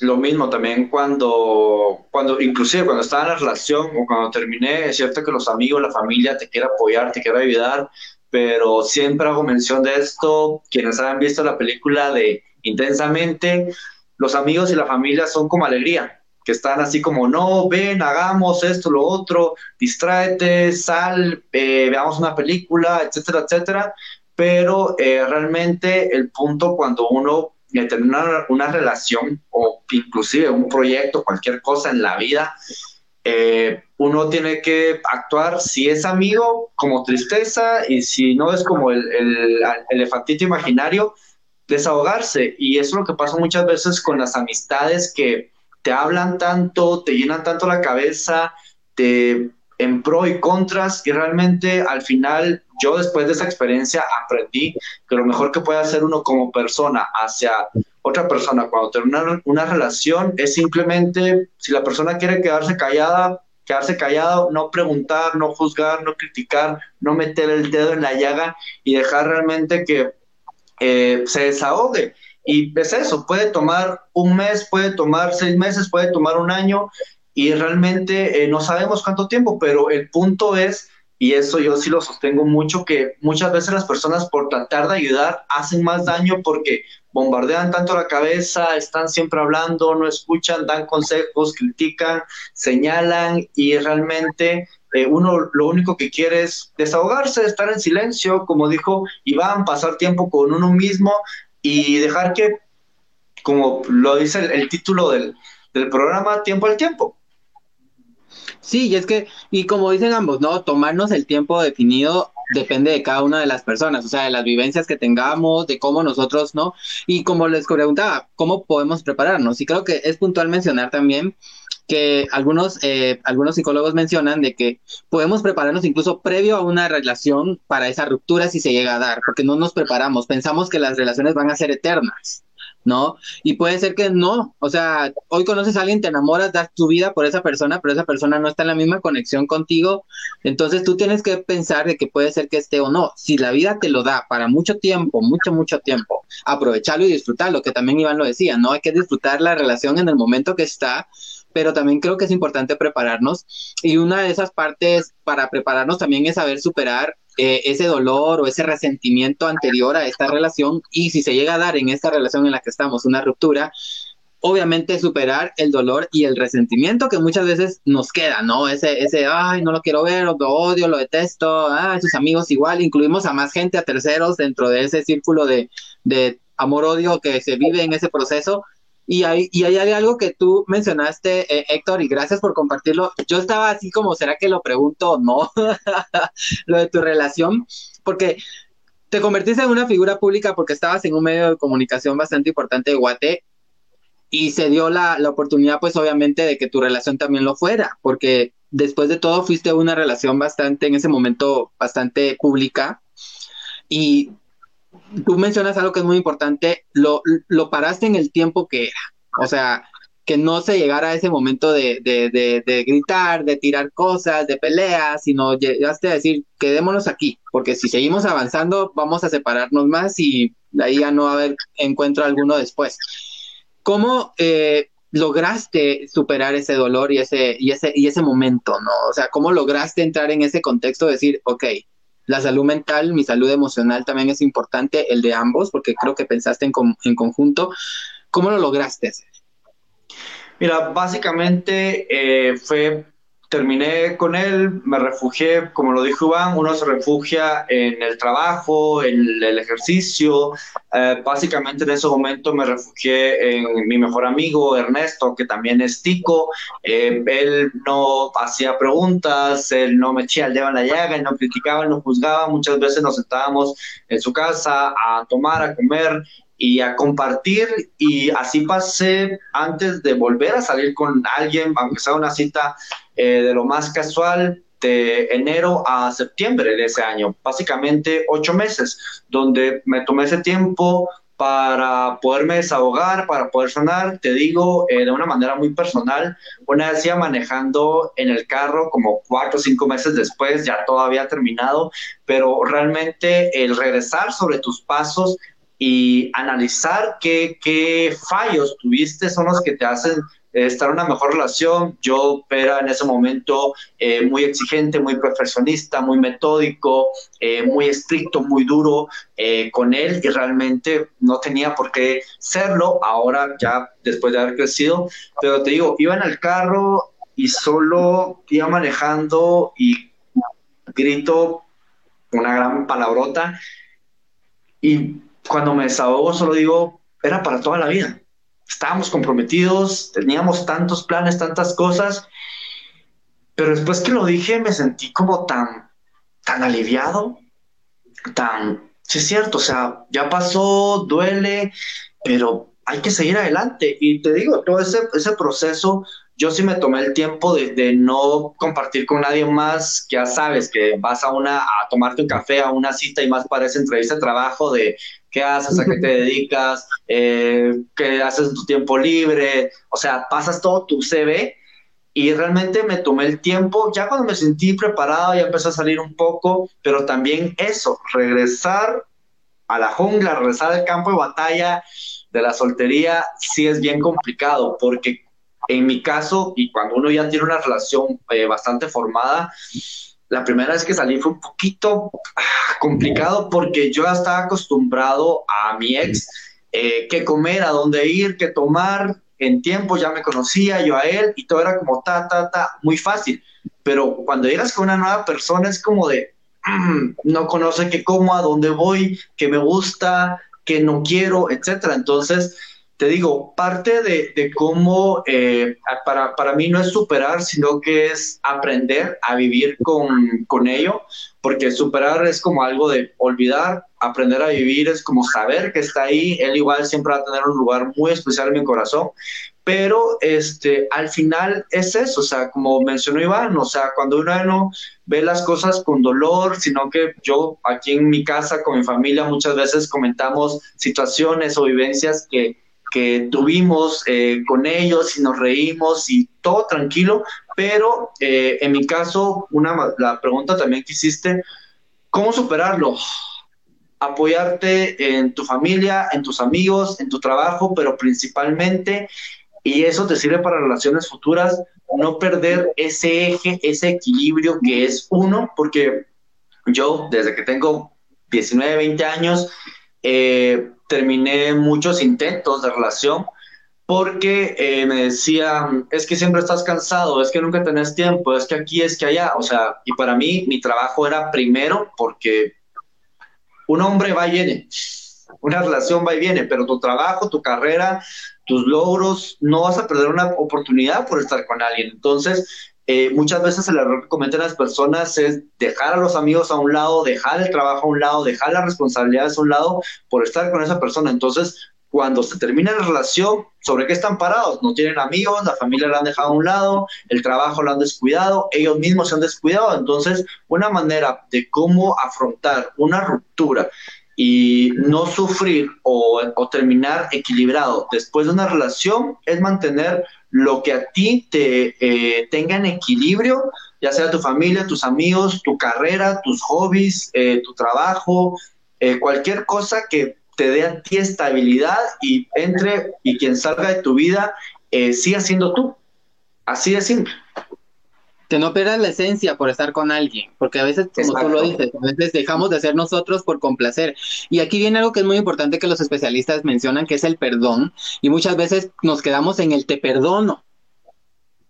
lo mismo también cuando, cuando, inclusive cuando estaba en la relación o cuando terminé, es cierto que los amigos, la familia te quiere apoyar, te quiere ayudar, pero siempre hago mención de esto, quienes han visto la película de intensamente, los amigos y la familia son como alegría, que están así como, no, ven, hagamos esto, lo otro, distráete, sal, eh, veamos una película, etcétera, etcétera. Pero eh, realmente el punto cuando uno termina una relación o inclusive un proyecto, cualquier cosa en la vida, eh, uno tiene que actuar si es amigo como tristeza y si no es como el, el elefantito imaginario, desahogarse. Y eso es lo que pasa muchas veces con las amistades que te hablan tanto, te llenan tanto la cabeza, te en pro y contras y realmente al final yo después de esa experiencia aprendí que lo mejor que puede hacer uno como persona hacia otra persona cuando termina una relación es simplemente si la persona quiere quedarse callada, quedarse callado, no preguntar, no juzgar, no criticar, no meter el dedo en la llaga y dejar realmente que eh, se desahogue. Y es eso, puede tomar un mes, puede tomar seis meses, puede tomar un año y realmente eh, no sabemos cuánto tiempo, pero el punto es, y eso yo sí lo sostengo mucho, que muchas veces las personas por tratar de ayudar hacen más daño porque bombardean tanto la cabeza, están siempre hablando, no escuchan, dan consejos, critican, señalan y realmente eh, uno lo único que quiere es desahogarse, estar en silencio, como dijo Iván, pasar tiempo con uno mismo y dejar que, como lo dice el, título del, del programa, tiempo al tiempo. Sí, y es que, y como dicen ambos, ¿no? Tomarnos el tiempo definido depende de cada una de las personas, o sea, de las vivencias que tengamos, de cómo nosotros, ¿no? Y como les preguntaba, ¿cómo podemos prepararnos? Y creo que es puntual mencionar también que algunos, eh, algunos psicólogos mencionan de que podemos prepararnos incluso previo a una relación para esa ruptura si se llega a dar, porque no nos preparamos, pensamos que las relaciones van a ser eternas. ¿No? Y puede ser que no, o sea, hoy conoces a alguien, te enamoras, das tu vida por esa persona, pero esa persona no está en la misma conexión contigo, entonces tú tienes que pensar de que puede ser que esté o no. Si la vida te lo da para mucho tiempo, mucho, mucho tiempo, aprovecharlo y disfrutarlo, que también Iván lo decía, ¿no? Hay que disfrutar la relación en el momento que está, pero también creo que es importante prepararnos. Y una de esas partes para prepararnos también es saber superar eh, ese dolor o ese resentimiento anterior a esta relación. Y si se llega a dar en esta relación en la que estamos una ruptura, obviamente superar el dolor y el resentimiento que muchas veces nos queda, ¿no? Ese, ese, ay, no lo quiero ver, lo odio, lo detesto, ah, sus amigos igual, incluimos a más gente, a terceros dentro de ese círculo de, de amor-odio que se vive en ese proceso y hay, y hay algo que tú mencionaste, eh, Héctor, y gracias por compartirlo. Yo estaba así como, ¿será que lo pregunto o no? lo de tu relación, porque te convertiste en una figura pública porque estabas en un medio de comunicación bastante importante de Guate y se dio la, la oportunidad, pues obviamente, de que tu relación también lo fuera, porque después de todo fuiste una relación bastante, en ese momento, bastante pública. Y tú mencionas algo que es muy importante, lo, lo paraste en el tiempo que era. O sea, que no se llegara a ese momento de, de, de, de, gritar, de tirar cosas, de peleas, sino llegaste a decir, quedémonos aquí, porque si seguimos avanzando, vamos a separarnos más y ahí ya no va a haber encuentro alguno después. ¿Cómo eh, lograste superar ese dolor y ese, y, ese, y ese momento, no? O sea, ¿cómo lograste entrar en ese contexto de decir, ok, la salud mental, mi salud emocional también es importante, el de ambos, porque creo que pensaste en, en conjunto. ¿Cómo lo lograste? Mira, básicamente eh, fue terminé con él, me refugié, como lo dijo Iván, uno se refugia en el trabajo, en el ejercicio. Eh, básicamente en ese momento me refugié en mi mejor amigo Ernesto, que también es tico. Eh, él no hacía preguntas, él no me echaba el dedo en la llaga, él no criticaba, él no juzgaba. Muchas veces nos sentábamos en su casa a tomar, a comer y a compartir y así pasé antes de volver a salir con alguien, aunque sea una cita eh, de lo más casual, de enero a septiembre de ese año, básicamente ocho meses, donde me tomé ese tiempo para poderme desahogar, para poder sonar, te digo, eh, de una manera muy personal. Una vez ya manejando en el carro, como cuatro o cinco meses después, ya todo había terminado, pero realmente el regresar sobre tus pasos y analizar qué, qué fallos tuviste son los que te hacen estar en una mejor relación. Yo era en ese momento eh, muy exigente, muy perfeccionista, muy metódico, eh, muy estricto, muy duro eh, con él y realmente no tenía por qué serlo ahora ya después de haber crecido. Pero te digo, iba en el carro y solo iba manejando y grito una gran palabrota y cuando me desahogo solo digo, era para toda la vida. Estábamos comprometidos, teníamos tantos planes, tantas cosas, pero después que lo dije me sentí como tan, tan aliviado, tan, sí es cierto, o sea, ya pasó, duele, pero hay que seguir adelante. Y te digo, todo ese, proceso yo sí me tomé el tiempo de, no compartir con nadie más, que ya sabes, que vas a una a tomarte un café, a una cita y más para esa entrevista de trabajo de qué haces, a qué te dedicas, eh, qué haces en tu tiempo libre, o sea, pasas todo tu CV y realmente me tomé el tiempo, ya cuando me sentí preparado ya empezó a salir un poco, pero también eso, regresar a la jungla, regresar al campo de batalla de la soltería, sí es bien complicado, porque en mi caso, y cuando uno ya tiene una relación eh, bastante formada, la primera vez que salí fue un poquito ah, complicado porque yo estaba acostumbrado a mi ex eh, qué comer, a dónde ir, qué tomar, en tiempo ya me conocía yo a él y todo era como ta, ta, ta, muy fácil. Pero cuando llegas con una nueva persona es como de, mm, no conoce qué como, a dónde voy, qué me gusta, qué no quiero, etcétera. Entonces, te digo, parte de, cómo eh, para, para, mí no es superar, sino que es aprender a vivir con, con, ello, porque superar es como algo de olvidar, aprender a vivir es como saber que está ahí, él igual siempre va a tener un lugar muy especial en mi corazón, pero este, al final es eso, o sea, como mencionó Iván, o sea, cuando uno no ve las cosas con dolor, sino que yo aquí en mi casa con mi familia muchas veces comentamos situaciones o vivencias que que tuvimos eh, con ellos y nos reímos y todo tranquilo, pero eh, en mi caso, una, la pregunta también que hiciste, ¿cómo superarlo? Apoyarte en tu familia, en tus amigos, en tu trabajo, pero principalmente, y eso te sirve para relaciones futuras, no perder ese eje, ese equilibrio que es uno, porque yo desde que tengo 19, 20 años, eh, terminé muchos intentos de relación porque eh, me decían, es que siempre estás cansado, es que nunca tenés tiempo, es que aquí, es que allá, o sea, y para mí mi trabajo era primero porque un hombre va y viene, una relación va y viene, pero tu trabajo, tu carrera, tus logros, no vas a perder una oportunidad por estar con alguien. Entonces, eh, muchas veces el error que cometen las personas es dejar a los amigos a un lado, dejar el trabajo a un lado, dejar las responsabilidades a un lado por estar con esa persona. Entonces, cuando se termina la relación, ¿sobre qué están parados? No tienen amigos, la familia la han dejado a un lado, el trabajo lo han descuidado, ellos mismos se han descuidado. Entonces, una manera de cómo afrontar una ruptura y no sufrir o, terminar equilibrado después de una relación es mantener lo que a ti te eh, tenga en equilibrio, ya sea tu familia, tus amigos, tu carrera, tus hobbies, eh, tu trabajo, eh, cualquier cosa que te dé a ti estabilidad y entre y quien salga de tu vida siga siendo tú. Así de simple que no pierdas la esencia por estar con alguien, porque a veces, como tú lo dices, a veces dejamos de ser nosotros por complacer. Y aquí viene algo que es muy importante que los especialistas mencionan, que es el perdón, y muchas veces nos quedamos en el te perdono,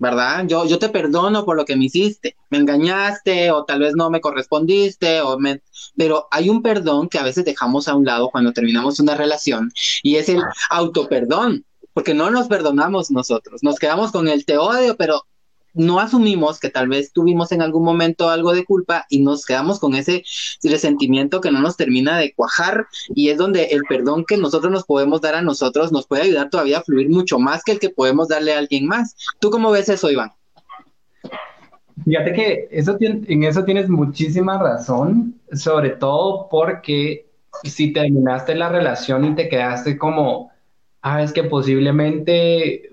¿verdad? Yo, yo te perdono por lo que me hiciste, me engañaste o tal vez no me correspondiste, o me... pero hay un perdón que a veces dejamos a un lado cuando terminamos una relación y es el autoperdón, porque no nos perdonamos nosotros, nos quedamos con el te odio, pero no asumimos que tal vez tuvimos en algún momento algo de culpa y nos quedamos con ese resentimiento que no nos termina de cuajar y es donde el perdón que nosotros nos podemos dar a nosotros nos puede ayudar todavía a fluir mucho más que el que podemos darle a alguien más. ¿Tú cómo ves eso, Iván? Fíjate que eso en eso tienes muchísima razón, sobre todo porque si terminaste la relación y te quedaste como, ah, es que posiblemente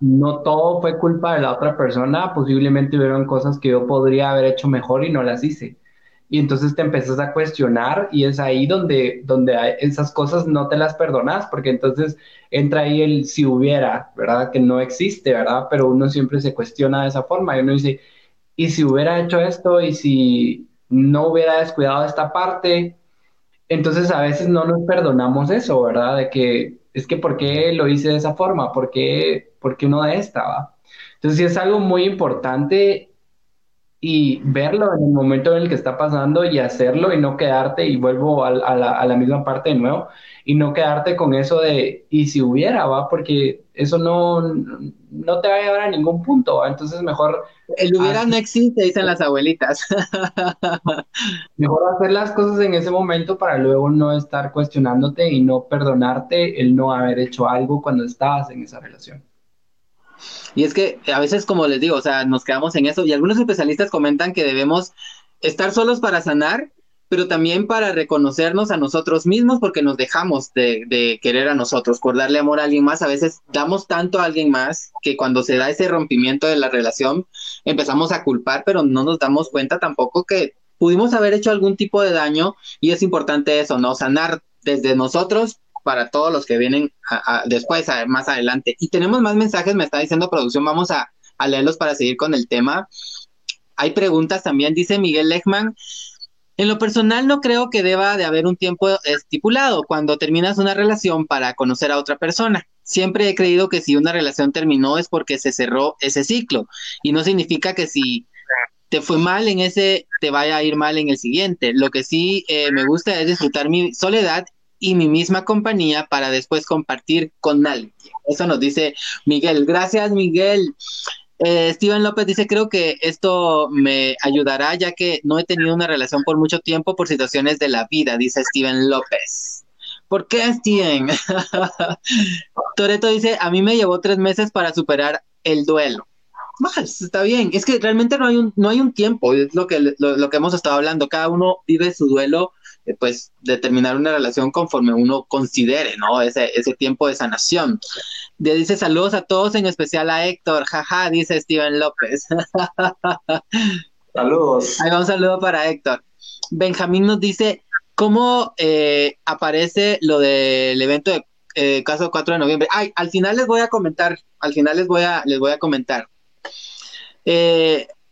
no todo fue culpa de la otra persona, posiblemente hubieron cosas que yo podría haber hecho mejor y no las hice. Y entonces te empiezas a cuestionar y es ahí donde, donde esas cosas no te las perdonas, porque entonces entra ahí el si hubiera, ¿verdad? Que no existe, ¿verdad? Pero uno siempre se cuestiona de esa forma y uno dice, ¿y si hubiera hecho esto? ¿Y si no hubiera descuidado esta parte? Entonces a veces no nos perdonamos eso, ¿verdad? De que es que ¿por qué lo hice de esa forma? ¿Por qué, por qué no de esta? ¿va? Entonces sí es algo muy importante y verlo en el momento en el que está pasando y hacerlo y no quedarte, y vuelvo a, la, misma parte de nuevo, y no quedarte con eso de, y si hubiera, va, porque eso no, no te va a llevar a ningún punto, ¿va? entonces mejor... El hubiera no existe, dicen las abuelitas. mejor hacer las cosas en ese momento para luego no estar cuestionándote y no perdonarte el no haber hecho algo cuando estabas en esa relación. Y es que a veces, como les digo, o sea, nos quedamos en eso y algunos especialistas comentan que debemos estar solos para sanar, pero también para reconocernos a nosotros mismos porque nos dejamos de, querer a nosotros, por darle amor a alguien más. A veces damos tanto a alguien más que cuando se da ese rompimiento de la relación empezamos a culpar, pero no nos damos cuenta tampoco que pudimos haber hecho algún tipo de daño y es importante eso, ¿no? Sanar desde nosotros para todos los que vienen después, más adelante. Y tenemos más mensajes, me está diciendo producción, vamos a, leerlos para seguir con el tema. Hay preguntas también, dice Miguel Lechman. En lo personal no creo que deba de haber un tiempo estipulado cuando terminas una relación para conocer a otra persona. Siempre he creído que si una relación terminó es porque se cerró ese ciclo y no significa que si te fue mal en ese, te vaya a ir mal en el siguiente. Lo que sí eh, me gusta es disfrutar mi soledad y mi misma compañía para después compartir con alguien. Eso nos dice Miguel. Gracias, Miguel. Eh, Steven López dice, creo que esto me ayudará ya que no he tenido una relación por mucho tiempo por situaciones de la vida, dice Steven López. ¿Por qué, Steven? Toreto dice, a mí me llevó tres meses para superar el duelo. Más, está bien. Es que realmente no hay un, no hay un tiempo, es lo que, lo que hemos estado hablando. Cada uno vive su duelo pues determinar una relación conforme uno considere, ¿no? Ese, ese tiempo de sanación. Le dice saludos a todos, en especial a Héctor, jaja, dice Steven López. Saludos. Ahí va un saludo para Héctor. Benjamín nos dice, ¿cómo eh, aparece lo del evento de eh, caso 4 de noviembre? Ay, al final les voy a comentar, al final les voy a, les voy a comentar.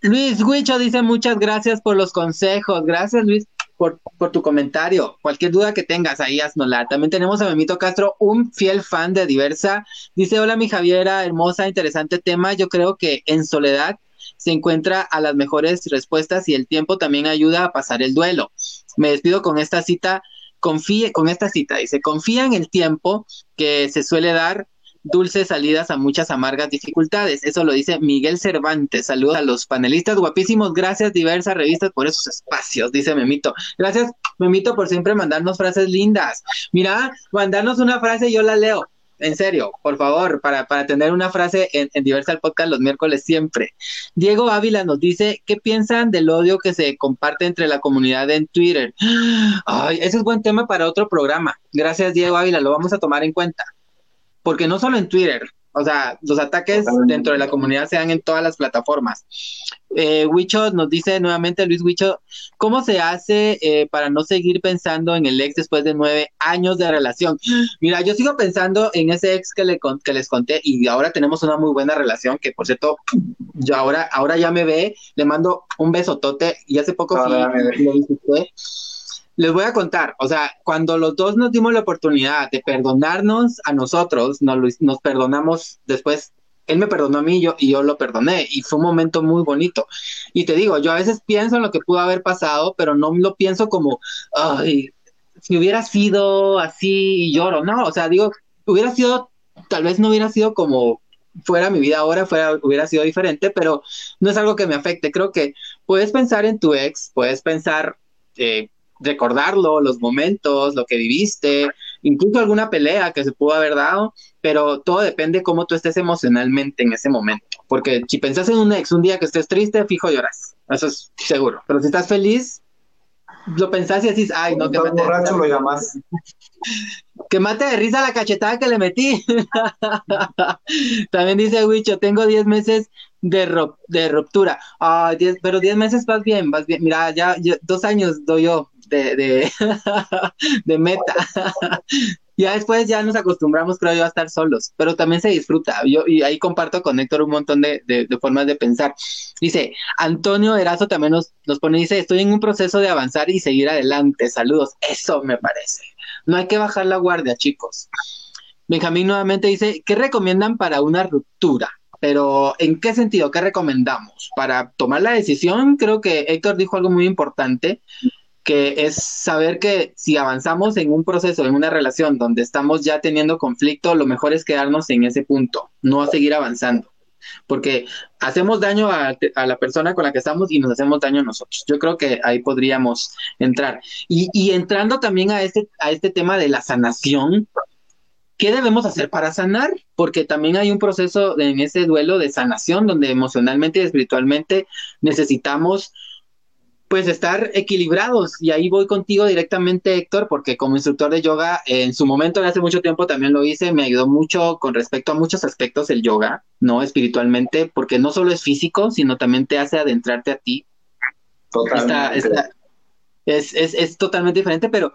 Luis Huicho dice muchas gracias por los consejos. Gracias, Luis por, tu comentario. Cualquier duda que tengas, ahí haznosla. También tenemos a Memito Castro, un fiel fan de Diversa. Dice, hola mi Javiera, hermosa, interesante tema. Yo creo que en soledad se encuentra a las mejores respuestas y el tiempo también ayuda a pasar el duelo. Me despido con esta cita, confíe, con esta cita, dice, confía en el tiempo que se suele dar dulces salidas a muchas amargas dificultades. Eso lo dice Miguel Cervantes. Saludos a los panelistas guapísimos. Gracias, diversas revistas, por esos espacios, dice Memito. Gracias, Memito, por siempre mandarnos frases lindas. Mira, mandarnos una frase y yo la leo. En serio, por favor, para, para tener una frase en, en Diversa Podcast los miércoles siempre. Diego Ávila nos dice, ¿qué piensan del odio que se comparte entre la comunidad en Twitter? Ay, ese es buen tema para otro programa. Gracias, Diego Ávila, lo vamos a tomar en cuenta porque no solo en Twitter, o sea, los ataques dentro de la comunidad se dan en todas las plataformas. Eh, Wicho nos dice nuevamente, Luis Wicho, ¿cómo se hace eh, para no seguir pensando en el ex después de nueve años de relación? Mira, yo sigo pensando en ese ex que, le, que les conté y ahora tenemos una muy buena relación, que por cierto, yo ahora, ahora ya me ve, le mando un besotote y hace poco fui, lo visité les voy a contar, o sea, cuando los dos nos dimos la oportunidad de perdonarnos a nosotros, nos, nos perdonamos después, él me perdonó a mí yo, y yo lo perdoné, y fue un momento muy bonito. Y te digo, yo a veces pienso en lo que pudo haber pasado, pero no lo pienso como, ay, si hubiera sido así y lloro, no, o sea, digo, hubiera sido, tal vez no hubiera sido como fuera mi vida ahora, fuera, hubiera sido diferente, pero no es algo que me afecte. Creo que puedes pensar en tu ex, puedes pensar eh, recordarlo, los momentos, lo que viviste, incluso alguna pelea que se pudo haber dado, pero todo depende cómo tú estés emocionalmente en ese momento. Porque si pensás en un ex, un día que estés triste, fijo lloras, eso es seguro. Pero si estás feliz, lo pensás y decís, ay, no, que mate, borracho lo llamas. que mate de risa la cachetada que le metí. También dice Wicho, tengo 10 meses de, de ruptura. Ah, pero 10 meses vas bien, vas bien. Mira, ya, ya dos años doy yo de, de, meta. ya después ya nos acostumbramos, creo yo, a estar solos, pero también se disfruta. Yo, y ahí comparto con Héctor un montón de, de, formas de pensar. Dice, Antonio Erazo también nos, nos pone, dice, estoy en un proceso de avanzar y seguir adelante. Saludos. Eso me parece. No hay que bajar la guardia, chicos. Benjamín nuevamente dice, ¿qué recomiendan para una ruptura? Pero, ¿en qué sentido? ¿Qué recomendamos? Para tomar la decisión, creo que Héctor dijo algo muy importante, que es saber que si avanzamos en un proceso, en una relación donde estamos ya teniendo conflicto, lo mejor es quedarnos en ese punto, no seguir avanzando, porque hacemos daño a, la persona con la que estamos y nos hacemos daño a nosotros. Yo creo que ahí podríamos entrar. Y, y entrando también a este, a este tema de la sanación, ¿qué debemos hacer para sanar? Porque también hay un proceso en ese duelo de sanación donde emocionalmente y espiritualmente necesitamos pues estar equilibrados. Y ahí voy contigo directamente, Héctor, porque como instructor de yoga, en su momento, hace mucho tiempo también lo hice, me ayudó mucho con respecto a muchos aspectos del yoga, ¿no? Espiritualmente, porque no solo es físico, sino también te hace adentrarte a ti. Totalmente. es, es, es totalmente diferente, pero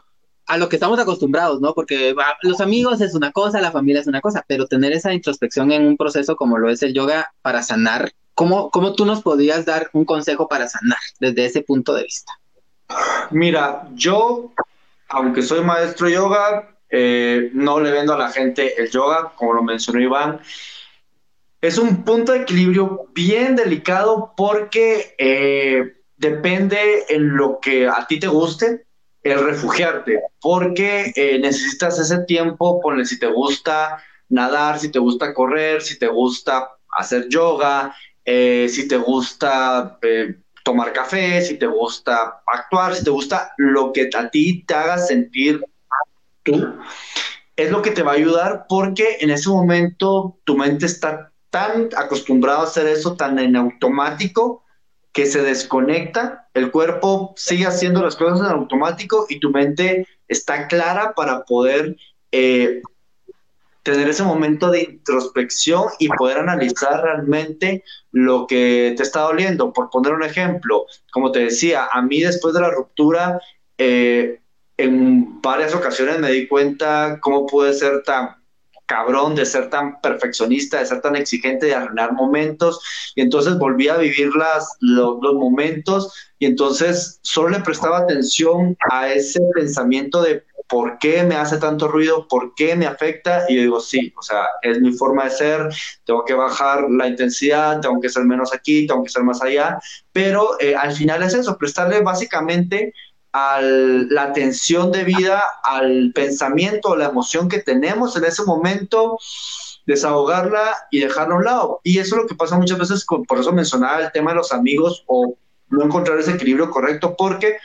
a lo que estamos acostumbrados, ¿no? Porque los amigos es una cosa, la familia es una cosa, pero tener esa introspección en un proceso como lo es el yoga para sanar ¿Cómo, ¿Cómo tú nos podrías dar un consejo para sanar desde ese punto de vista? Mira, yo, aunque soy maestro de yoga, eh, no le vendo a la gente el yoga, como lo mencionó Iván. Es un punto de equilibrio bien delicado porque eh, depende en lo que a ti te guste el refugiarte, porque eh, necesitas ese tiempo, ponle si te gusta nadar, si te gusta correr, si te gusta hacer yoga, si te gusta tomar café, si te gusta actuar, si te gusta lo que a ti te haga sentir tú, es lo que te va a ayudar porque en ese momento tu mente está tan acostumbrada a hacer eso, tan en automático, que se desconecta, el cuerpo sigue haciendo las cosas en automático y tu mente está clara para poder eh, tener ese momento de introspección y poder analizar realmente lo que te está doliendo. Por poner un ejemplo, como te decía, a mí después de la ruptura, eh, en varias ocasiones me di cuenta cómo pude ser tan cabrón, de ser tan perfeccionista, de ser tan exigente, de arruinar momentos, y entonces volví a vivir las, los momentos, y entonces solo le prestaba atención a ese pensamiento de ¿por qué me hace tanto ruido? ¿Por qué me afecta? Y yo digo, sí, o sea, es mi forma de ser, tengo que bajar la intensidad, tengo que ser menos aquí, tengo que ser más allá, pero eh, al final es eso, prestarle básicamente a la atención de vida al pensamiento, la emoción que tenemos en ese momento, desahogarla y dejarla a un lado. Y eso es lo que pasa muchas veces, por eso mencionaba el tema de los amigos o no encontrar ese equilibrio correcto, porque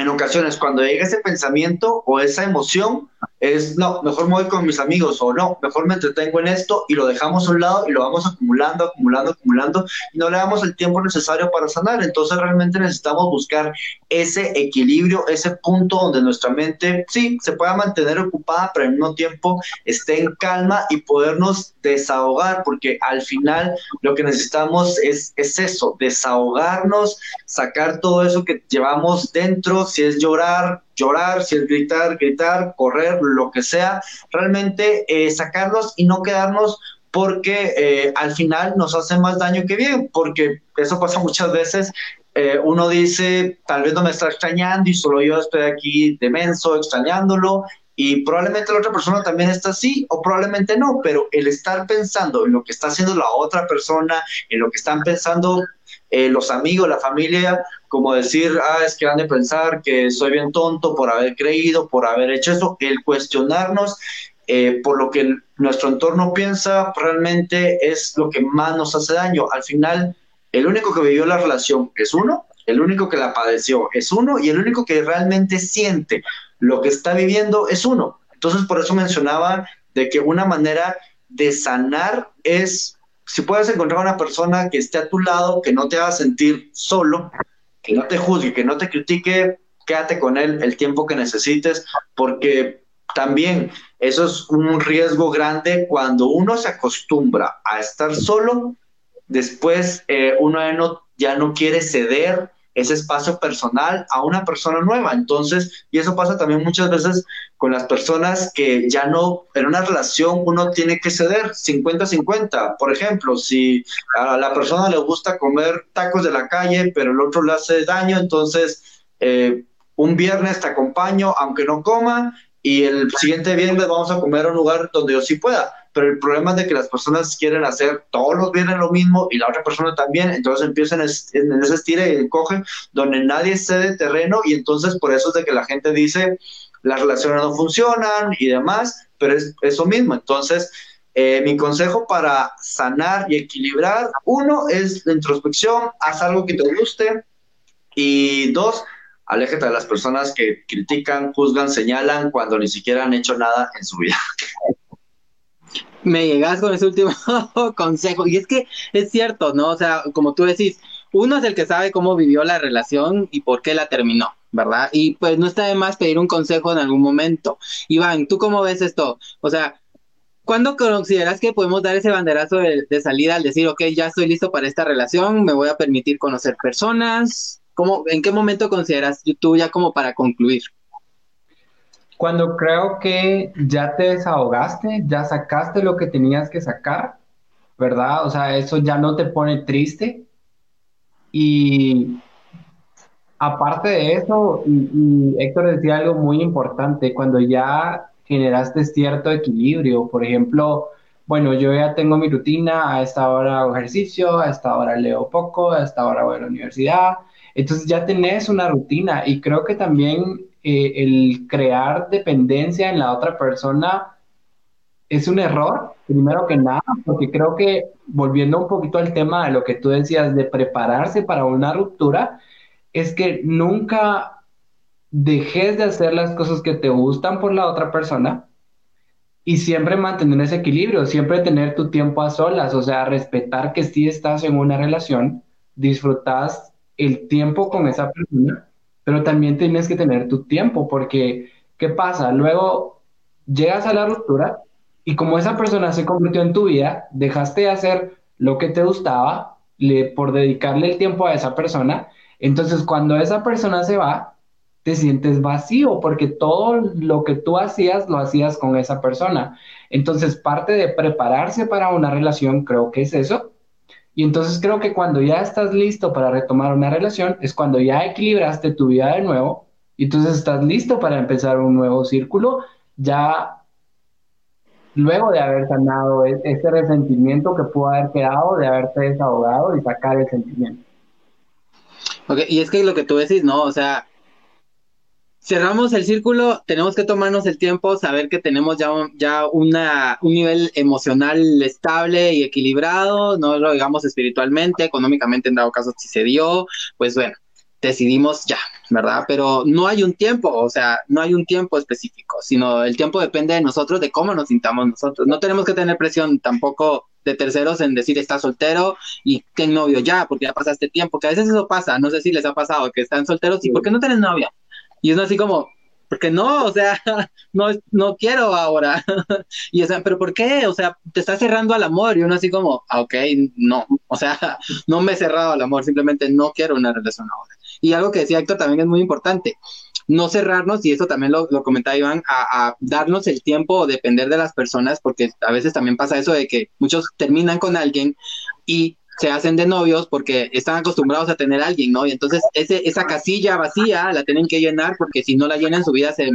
en ocasiones cuando llega ese pensamiento o esa emoción, es, no, mejor me voy con mis amigos o no, mejor me entretengo en esto y lo dejamos a un lado y lo vamos acumulando, acumulando, acumulando y no le damos el tiempo necesario para sanar. Entonces realmente necesitamos buscar ese equilibrio, ese punto donde nuestra mente sí se pueda mantener ocupada, pero al mismo tiempo esté en calma y podernos desahogar, porque al final lo que necesitamos es, es eso, desahogarnos, sacar todo eso que llevamos dentro, si es llorar, llorar, si es gritar, gritar, correr, lo que sea, realmente eh, sacarlos y no quedarnos porque eh, al final nos hace más daño que bien, porque eso pasa muchas veces. Eh, uno dice, tal vez no me está extrañando y solo yo estoy aquí demenso, extrañándolo, y probablemente la otra persona también está así o probablemente no, pero el estar pensando en lo que está haciendo la otra persona, en lo que están pensando los amigos, la familia, como decir, ah, es que han de pensar que soy bien tonto por haber creído, por haber hecho eso, el cuestionarnos eh, por lo que nuestro entorno piensa realmente es lo que más nos hace daño. Al final, el único que vivió la relación es uno, el único que la padeció es uno y el único que realmente siente lo que está viviendo es uno. Entonces, por eso mencionaba de que una manera de sanar es, si puedes encontrar una persona que esté a tu lado, que no te haga sentir solo, que no te juzgue, que no te critique, quédate con él el tiempo que necesites, porque también eso es un riesgo grande cuando uno se acostumbra a estar solo, después eh, uno ya no quiere ceder ese espacio personal a una persona nueva. Entonces, y eso pasa también muchas veces con las personas que ya no, en una relación uno tiene que ceder 50-50. Por ejemplo, si a la persona le gusta comer tacos de la calle, pero el otro le hace daño, entonces eh, un viernes te acompaño, aunque no coma, y el siguiente viernes vamos a comer a un lugar donde yo sí pueda pero el problema es de que las personas quieren hacer todos los viernes lo mismo y la otra persona también, entonces empiezan en ese estira y coge donde nadie cede terreno y entonces por eso es de que la gente dice las relaciones no funcionan y demás, pero es eso mismo. Entonces, eh, mi consejo para sanar y equilibrar, uno es la introspección, haz algo que te guste y dos, aléjate de las personas que critican, juzgan, señalan cuando ni siquiera han hecho nada en su vida. Me llegas con ese último consejo. Y es que es cierto, ¿no? O sea, como tú decís, uno es el que sabe cómo vivió la relación y por qué la terminó, ¿verdad? Y pues no está de más pedir un consejo en algún momento. Iván, ¿tú cómo ves esto? O sea, ¿cuándo consideras que podemos dar ese banderazo de, salida al decir, ok, ya estoy listo para esta relación, me voy a permitir conocer personas? ¿Cómo, ¿En qué momento consideras tú ya como para concluir? Cuando creo que ya te desahogaste, ya sacaste lo que tenías que sacar, ¿verdad? O sea, eso ya no te pone triste y aparte de eso, y, Héctor decía algo muy importante, cuando ya generaste cierto equilibrio, por ejemplo, bueno, yo ya tengo mi rutina, a esta hora hago ejercicio, a esta hora leo poco, a esta hora voy a la universidad, entonces ya tenés una rutina y creo que también eh, el crear dependencia en la otra persona es un error, primero que nada, porque creo que volviendo un poquito al tema de lo que tú decías de prepararse para una ruptura, es que nunca dejes de hacer las cosas que te gustan por la otra persona y siempre mantener ese equilibrio, siempre tener tu tiempo a solas, o sea, respetar que si estás en una relación, disfrutas el tiempo con esa persona, pero también tienes que tener tu tiempo, porque ¿qué pasa? Luego llegas a la ruptura y como esa persona se convirtió en tu vida, dejaste de hacer lo que te gustaba por dedicarle el tiempo a esa persona entonces, cuando esa persona se va, te sientes vacío porque todo lo que tú hacías lo hacías con esa persona. Entonces, parte de prepararse para una relación creo que es eso. Y entonces creo que cuando ya estás listo para retomar una relación es cuando ya equilibraste tu vida de nuevo y entonces estás listo para empezar un nuevo círculo, ya luego de haber sanado e-, ese resentimiento que pudo haber quedado, de haberte desahogado y sacar el sentimiento y es que lo que tú decís, ¿no? O sea, cerramos el círculo, tenemos que tomarnos el tiempo, saber que tenemos ya, ya una, un nivel emocional estable y equilibrado, no lo digamos espiritualmente, económicamente en dado caso si se dio, pues bueno, decidimos ya, ¿verdad? Pero no hay un tiempo, o sea, no hay un tiempo específico, sino el tiempo depende de nosotros, de cómo nos sintamos nosotros. No tenemos que tener presión tampoco de terceros en decir está soltero y ten novio ya, porque ya pasaste tiempo, que a veces eso pasa, no sé si les ha pasado, que están solteros y ¿por qué no tienes novia? Y es así como, porque no, o sea, no, no quiero ahora. y o sea, pero ¿por qué? O sea, te estás cerrando al amor y uno así como, ah, ok, no, o sea, no me he cerrado al amor, simplemente no quiero una relación ahora. Y algo que decía Héctor también es muy importante, no cerrarnos, y eso también lo, lo comentaba Iván, a, darnos el tiempo o depender de las personas, porque a veces también pasa eso de que muchos terminan con alguien y se hacen de novios porque están acostumbrados a tener a alguien, ¿no? Y entonces ese, esa casilla vacía la tienen que llenar porque si no la llenan su vida se,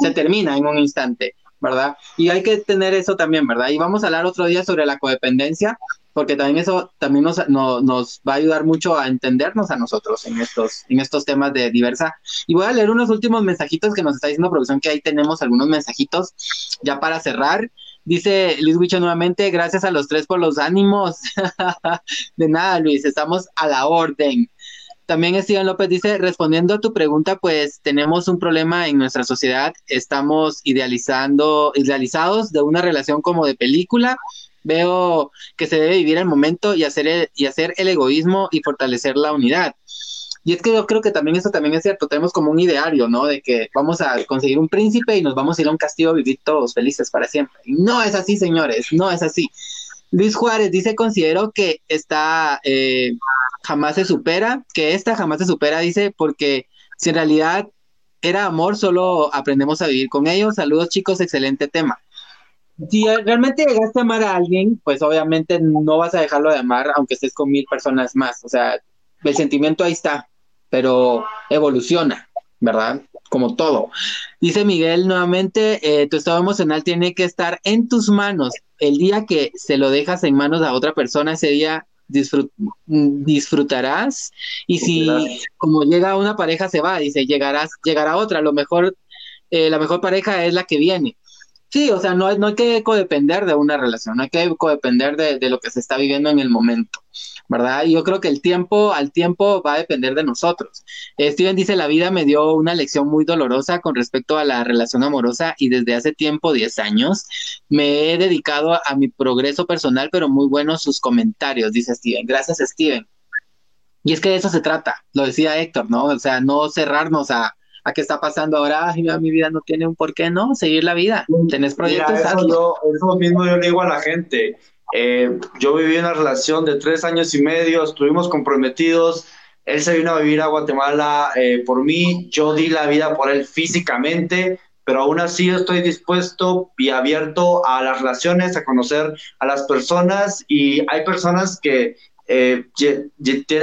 se termina en un instante, ¿verdad? Y hay que tener eso también, ¿verdad? Y vamos a hablar otro día sobre la codependencia, porque también eso también nos, nos va a ayudar mucho a entendernos a nosotros en estos, en estos temas de diversa. Y voy a leer unos últimos mensajitos que nos está diciendo producción, que ahí tenemos algunos mensajitos ya para cerrar. Dice Luis Huicho nuevamente, gracias a los tres por los ánimos. de nada, Luis, estamos a la orden. También Steven López dice, respondiendo a tu pregunta, pues tenemos un problema en nuestra sociedad, estamos idealizando, idealizados de una relación como de película Veo que se debe vivir el momento y hacer el, y hacer el egoísmo y fortalecer la unidad. Y es que yo creo que también eso también es cierto, tenemos como un ideario, ¿no? De que vamos a conseguir un príncipe y nos vamos a ir a un castillo a vivir todos felices para siempre. No es así, señores, no es así. Luis Juárez dice, considero que esta eh, jamás se supera, que esta jamás se supera, dice, porque si en realidad era amor, solo aprendemos a vivir con ellos. Saludos chicos, excelente tema si realmente llegaste a amar a alguien, pues obviamente no vas a dejarlo de amar aunque estés con mil personas más. O sea, el sentimiento ahí está, pero evoluciona, ¿verdad? Como todo. Dice Miguel nuevamente, eh, tu estado emocional tiene que estar en tus manos. El día que se lo dejas en manos a otra persona, ese día disfrutarás. Y si como llega una pareja se va, dice, llegarás, llegará otra. Lo mejor, eh, la mejor pareja es la que viene. Sí, o sea, no, no hay que codepender de una relación, no hay que codepender de, de lo que se está viviendo en el momento, ¿verdad? Yo creo que el tiempo, al tiempo va a depender de nosotros. Steven dice, la vida me dio una lección muy dolorosa con respecto a la relación amorosa y desde hace tiempo, 10 años, me he dedicado a, a mi progreso personal, pero muy buenos sus comentarios, dice Steven. Gracias, Steven. Y es que de eso se trata, lo decía Héctor, ¿no? O sea, no cerrarnos a, a qué está pasando ahora, Ay, mi vida no tiene un por qué, ¿no? Seguir la vida, tenés proyectos. eso, mismo yo le digo a la gente. Eh, yo viví una relación de tres años y medio, estuvimos comprometidos. Él se vino a vivir a Guatemala eh, por mí, yo di la vida por él físicamente, pero aún así estoy dispuesto y abierto a las relaciones, a conocer a las personas y hay personas que eh,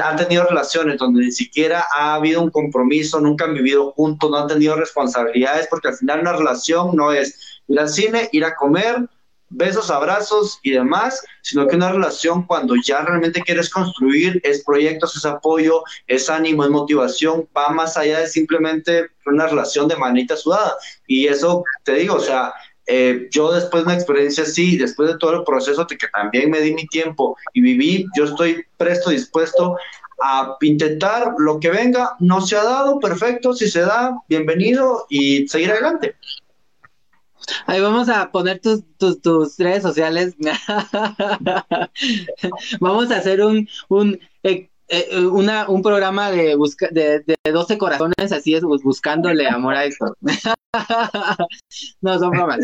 han tenido relaciones donde ni siquiera ha habido un compromiso, nunca han vivido juntos, no han tenido responsabilidades, porque al final una relación no es ir al cine, ir a comer, besos, abrazos y demás, sino que una relación cuando ya realmente quieres construir es proyectos, es apoyo, es ánimo, es motivación, va más allá de simplemente una relación de manita sudada. Y eso te digo, o sea, eh, yo después de una experiencia así, después de todo el proceso de que también me di mi tiempo y viví, yo estoy presto, dispuesto a intentar lo que venga, no se ha dado, perfecto, si se da, bienvenido y seguir adelante. Ahí vamos a poner tus, tus, tus redes sociales. vamos a hacer un, un eh, eh, una, un programa de, busca, de, de 12 corazones, así es, buscándole amor a eso. no, son bromas.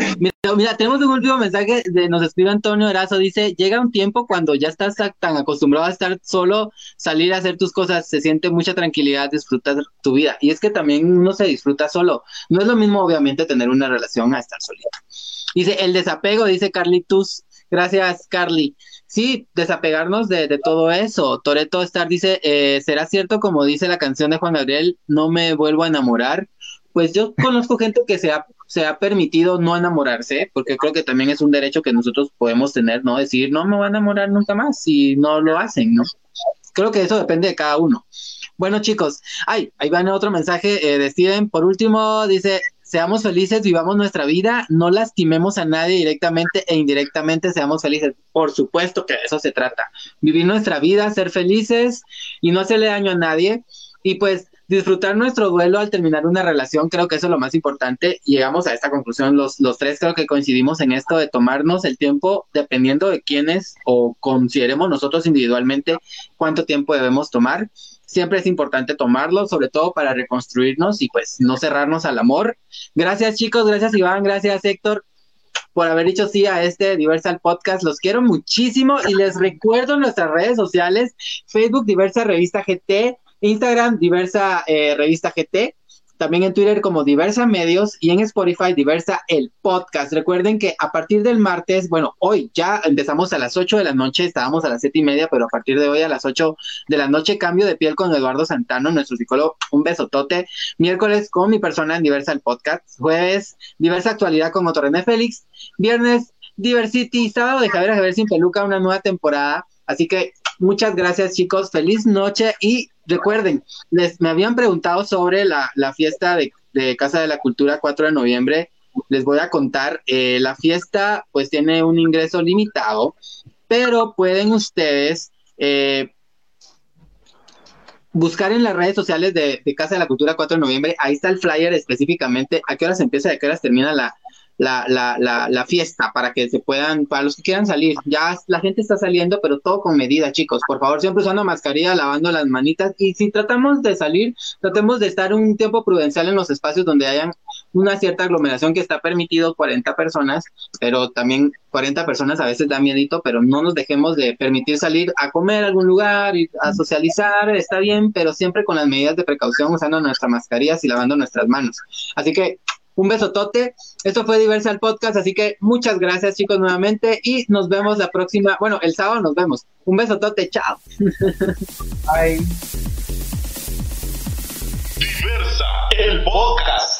Mira, tenemos un último mensaje, de, nos escribe Antonio Erazo, dice, llega un tiempo cuando ya estás tan acostumbrado a estar solo, salir a hacer tus cosas, se siente mucha tranquilidad, disfrutas tu vida. Y es que también uno se disfruta solo. No es lo mismo, obviamente, tener una relación a estar solito. Dice, el desapego, dice Carlitus. Gracias, Carly. Sí, desapegarnos de, de todo eso. Toreto Star dice, eh, ¿será cierto como dice la canción de Juan Gabriel, no me vuelvo a enamorar? Pues yo conozco gente que se ha, se ha permitido no enamorarse, porque creo que también es un derecho que nosotros podemos tener, ¿no? Decir, no me voy a enamorar nunca más si no lo hacen, ¿no? Creo que eso depende de cada uno. Bueno, chicos, ay, ahí va otro mensaje eh, de Steven. Por último, dice, seamos felices, vivamos nuestra vida, no lastimemos a nadie directamente e indirectamente, seamos felices. Por supuesto que de eso se trata. Vivir nuestra vida, ser felices y no hacerle daño a nadie. Y pues disfrutar nuestro duelo al terminar una relación, creo que eso es lo más importante. Llegamos a esta conclusión, los, los tres creo que coincidimos en esto de tomarnos el tiempo, dependiendo de quiénes o consideremos nosotros individualmente cuánto tiempo debemos tomar siempre es importante tomarlo, sobre todo para reconstruirnos y pues no cerrarnos al amor. Gracias chicos, gracias Iván, gracias Héctor por haber dicho sí a este Diversal Podcast. Los quiero muchísimo y les recuerdo nuestras redes sociales, Facebook Diversa Revista GT, Instagram Diversa eh, Revista GT también en Twitter como Diversa Medios y en Spotify Diversa el podcast. Recuerden que a partir del martes, bueno, hoy ya empezamos a las 8 de la noche, estábamos a las siete y media, pero a partir de hoy a las 8 de la noche cambio de piel con Eduardo Santano, nuestro psicólogo, un besotote. Miércoles con mi persona en Diversa el podcast. Jueves, Diversa Actualidad con Motorrené Félix. Viernes, Diversity. Sábado de Javier a Javier sin peluca, una nueva temporada. Así que muchas gracias chicos, feliz noche y recuerden, les, me habían preguntado sobre la, fiesta de, Casa de la Cultura 4 de noviembre. Les voy a contar, eh, la fiesta pues tiene un ingreso limitado, pero pueden ustedes eh, buscar en las redes sociales de, de, Casa de la Cultura 4 de noviembre, ahí está el flyer específicamente, a qué horas empieza y a qué horas termina la, la, la, la, fiesta para que se puedan, para los que quieran salir. Ya la gente está saliendo, pero todo con medida, chicos. Por favor, siempre usando mascarilla, lavando las manitas. Y si tratamos de salir, tratemos de estar un tiempo prudencial en los espacios donde hayan una cierta aglomeración que está permitido 40 personas, pero también 40 personas a veces da miedito, pero no nos dejemos de permitir salir a comer a algún lugar, a socializar, está bien, pero siempre con las medidas de precaución, usando nuestras mascarillas y lavando nuestras manos. Así que un besotote. Esto fue Diversal Podcast, así que muchas gracias chicos nuevamente y nos vemos la próxima, bueno, el sábado nos vemos. Un besotote, chao. Bye. Diversa, el podcast.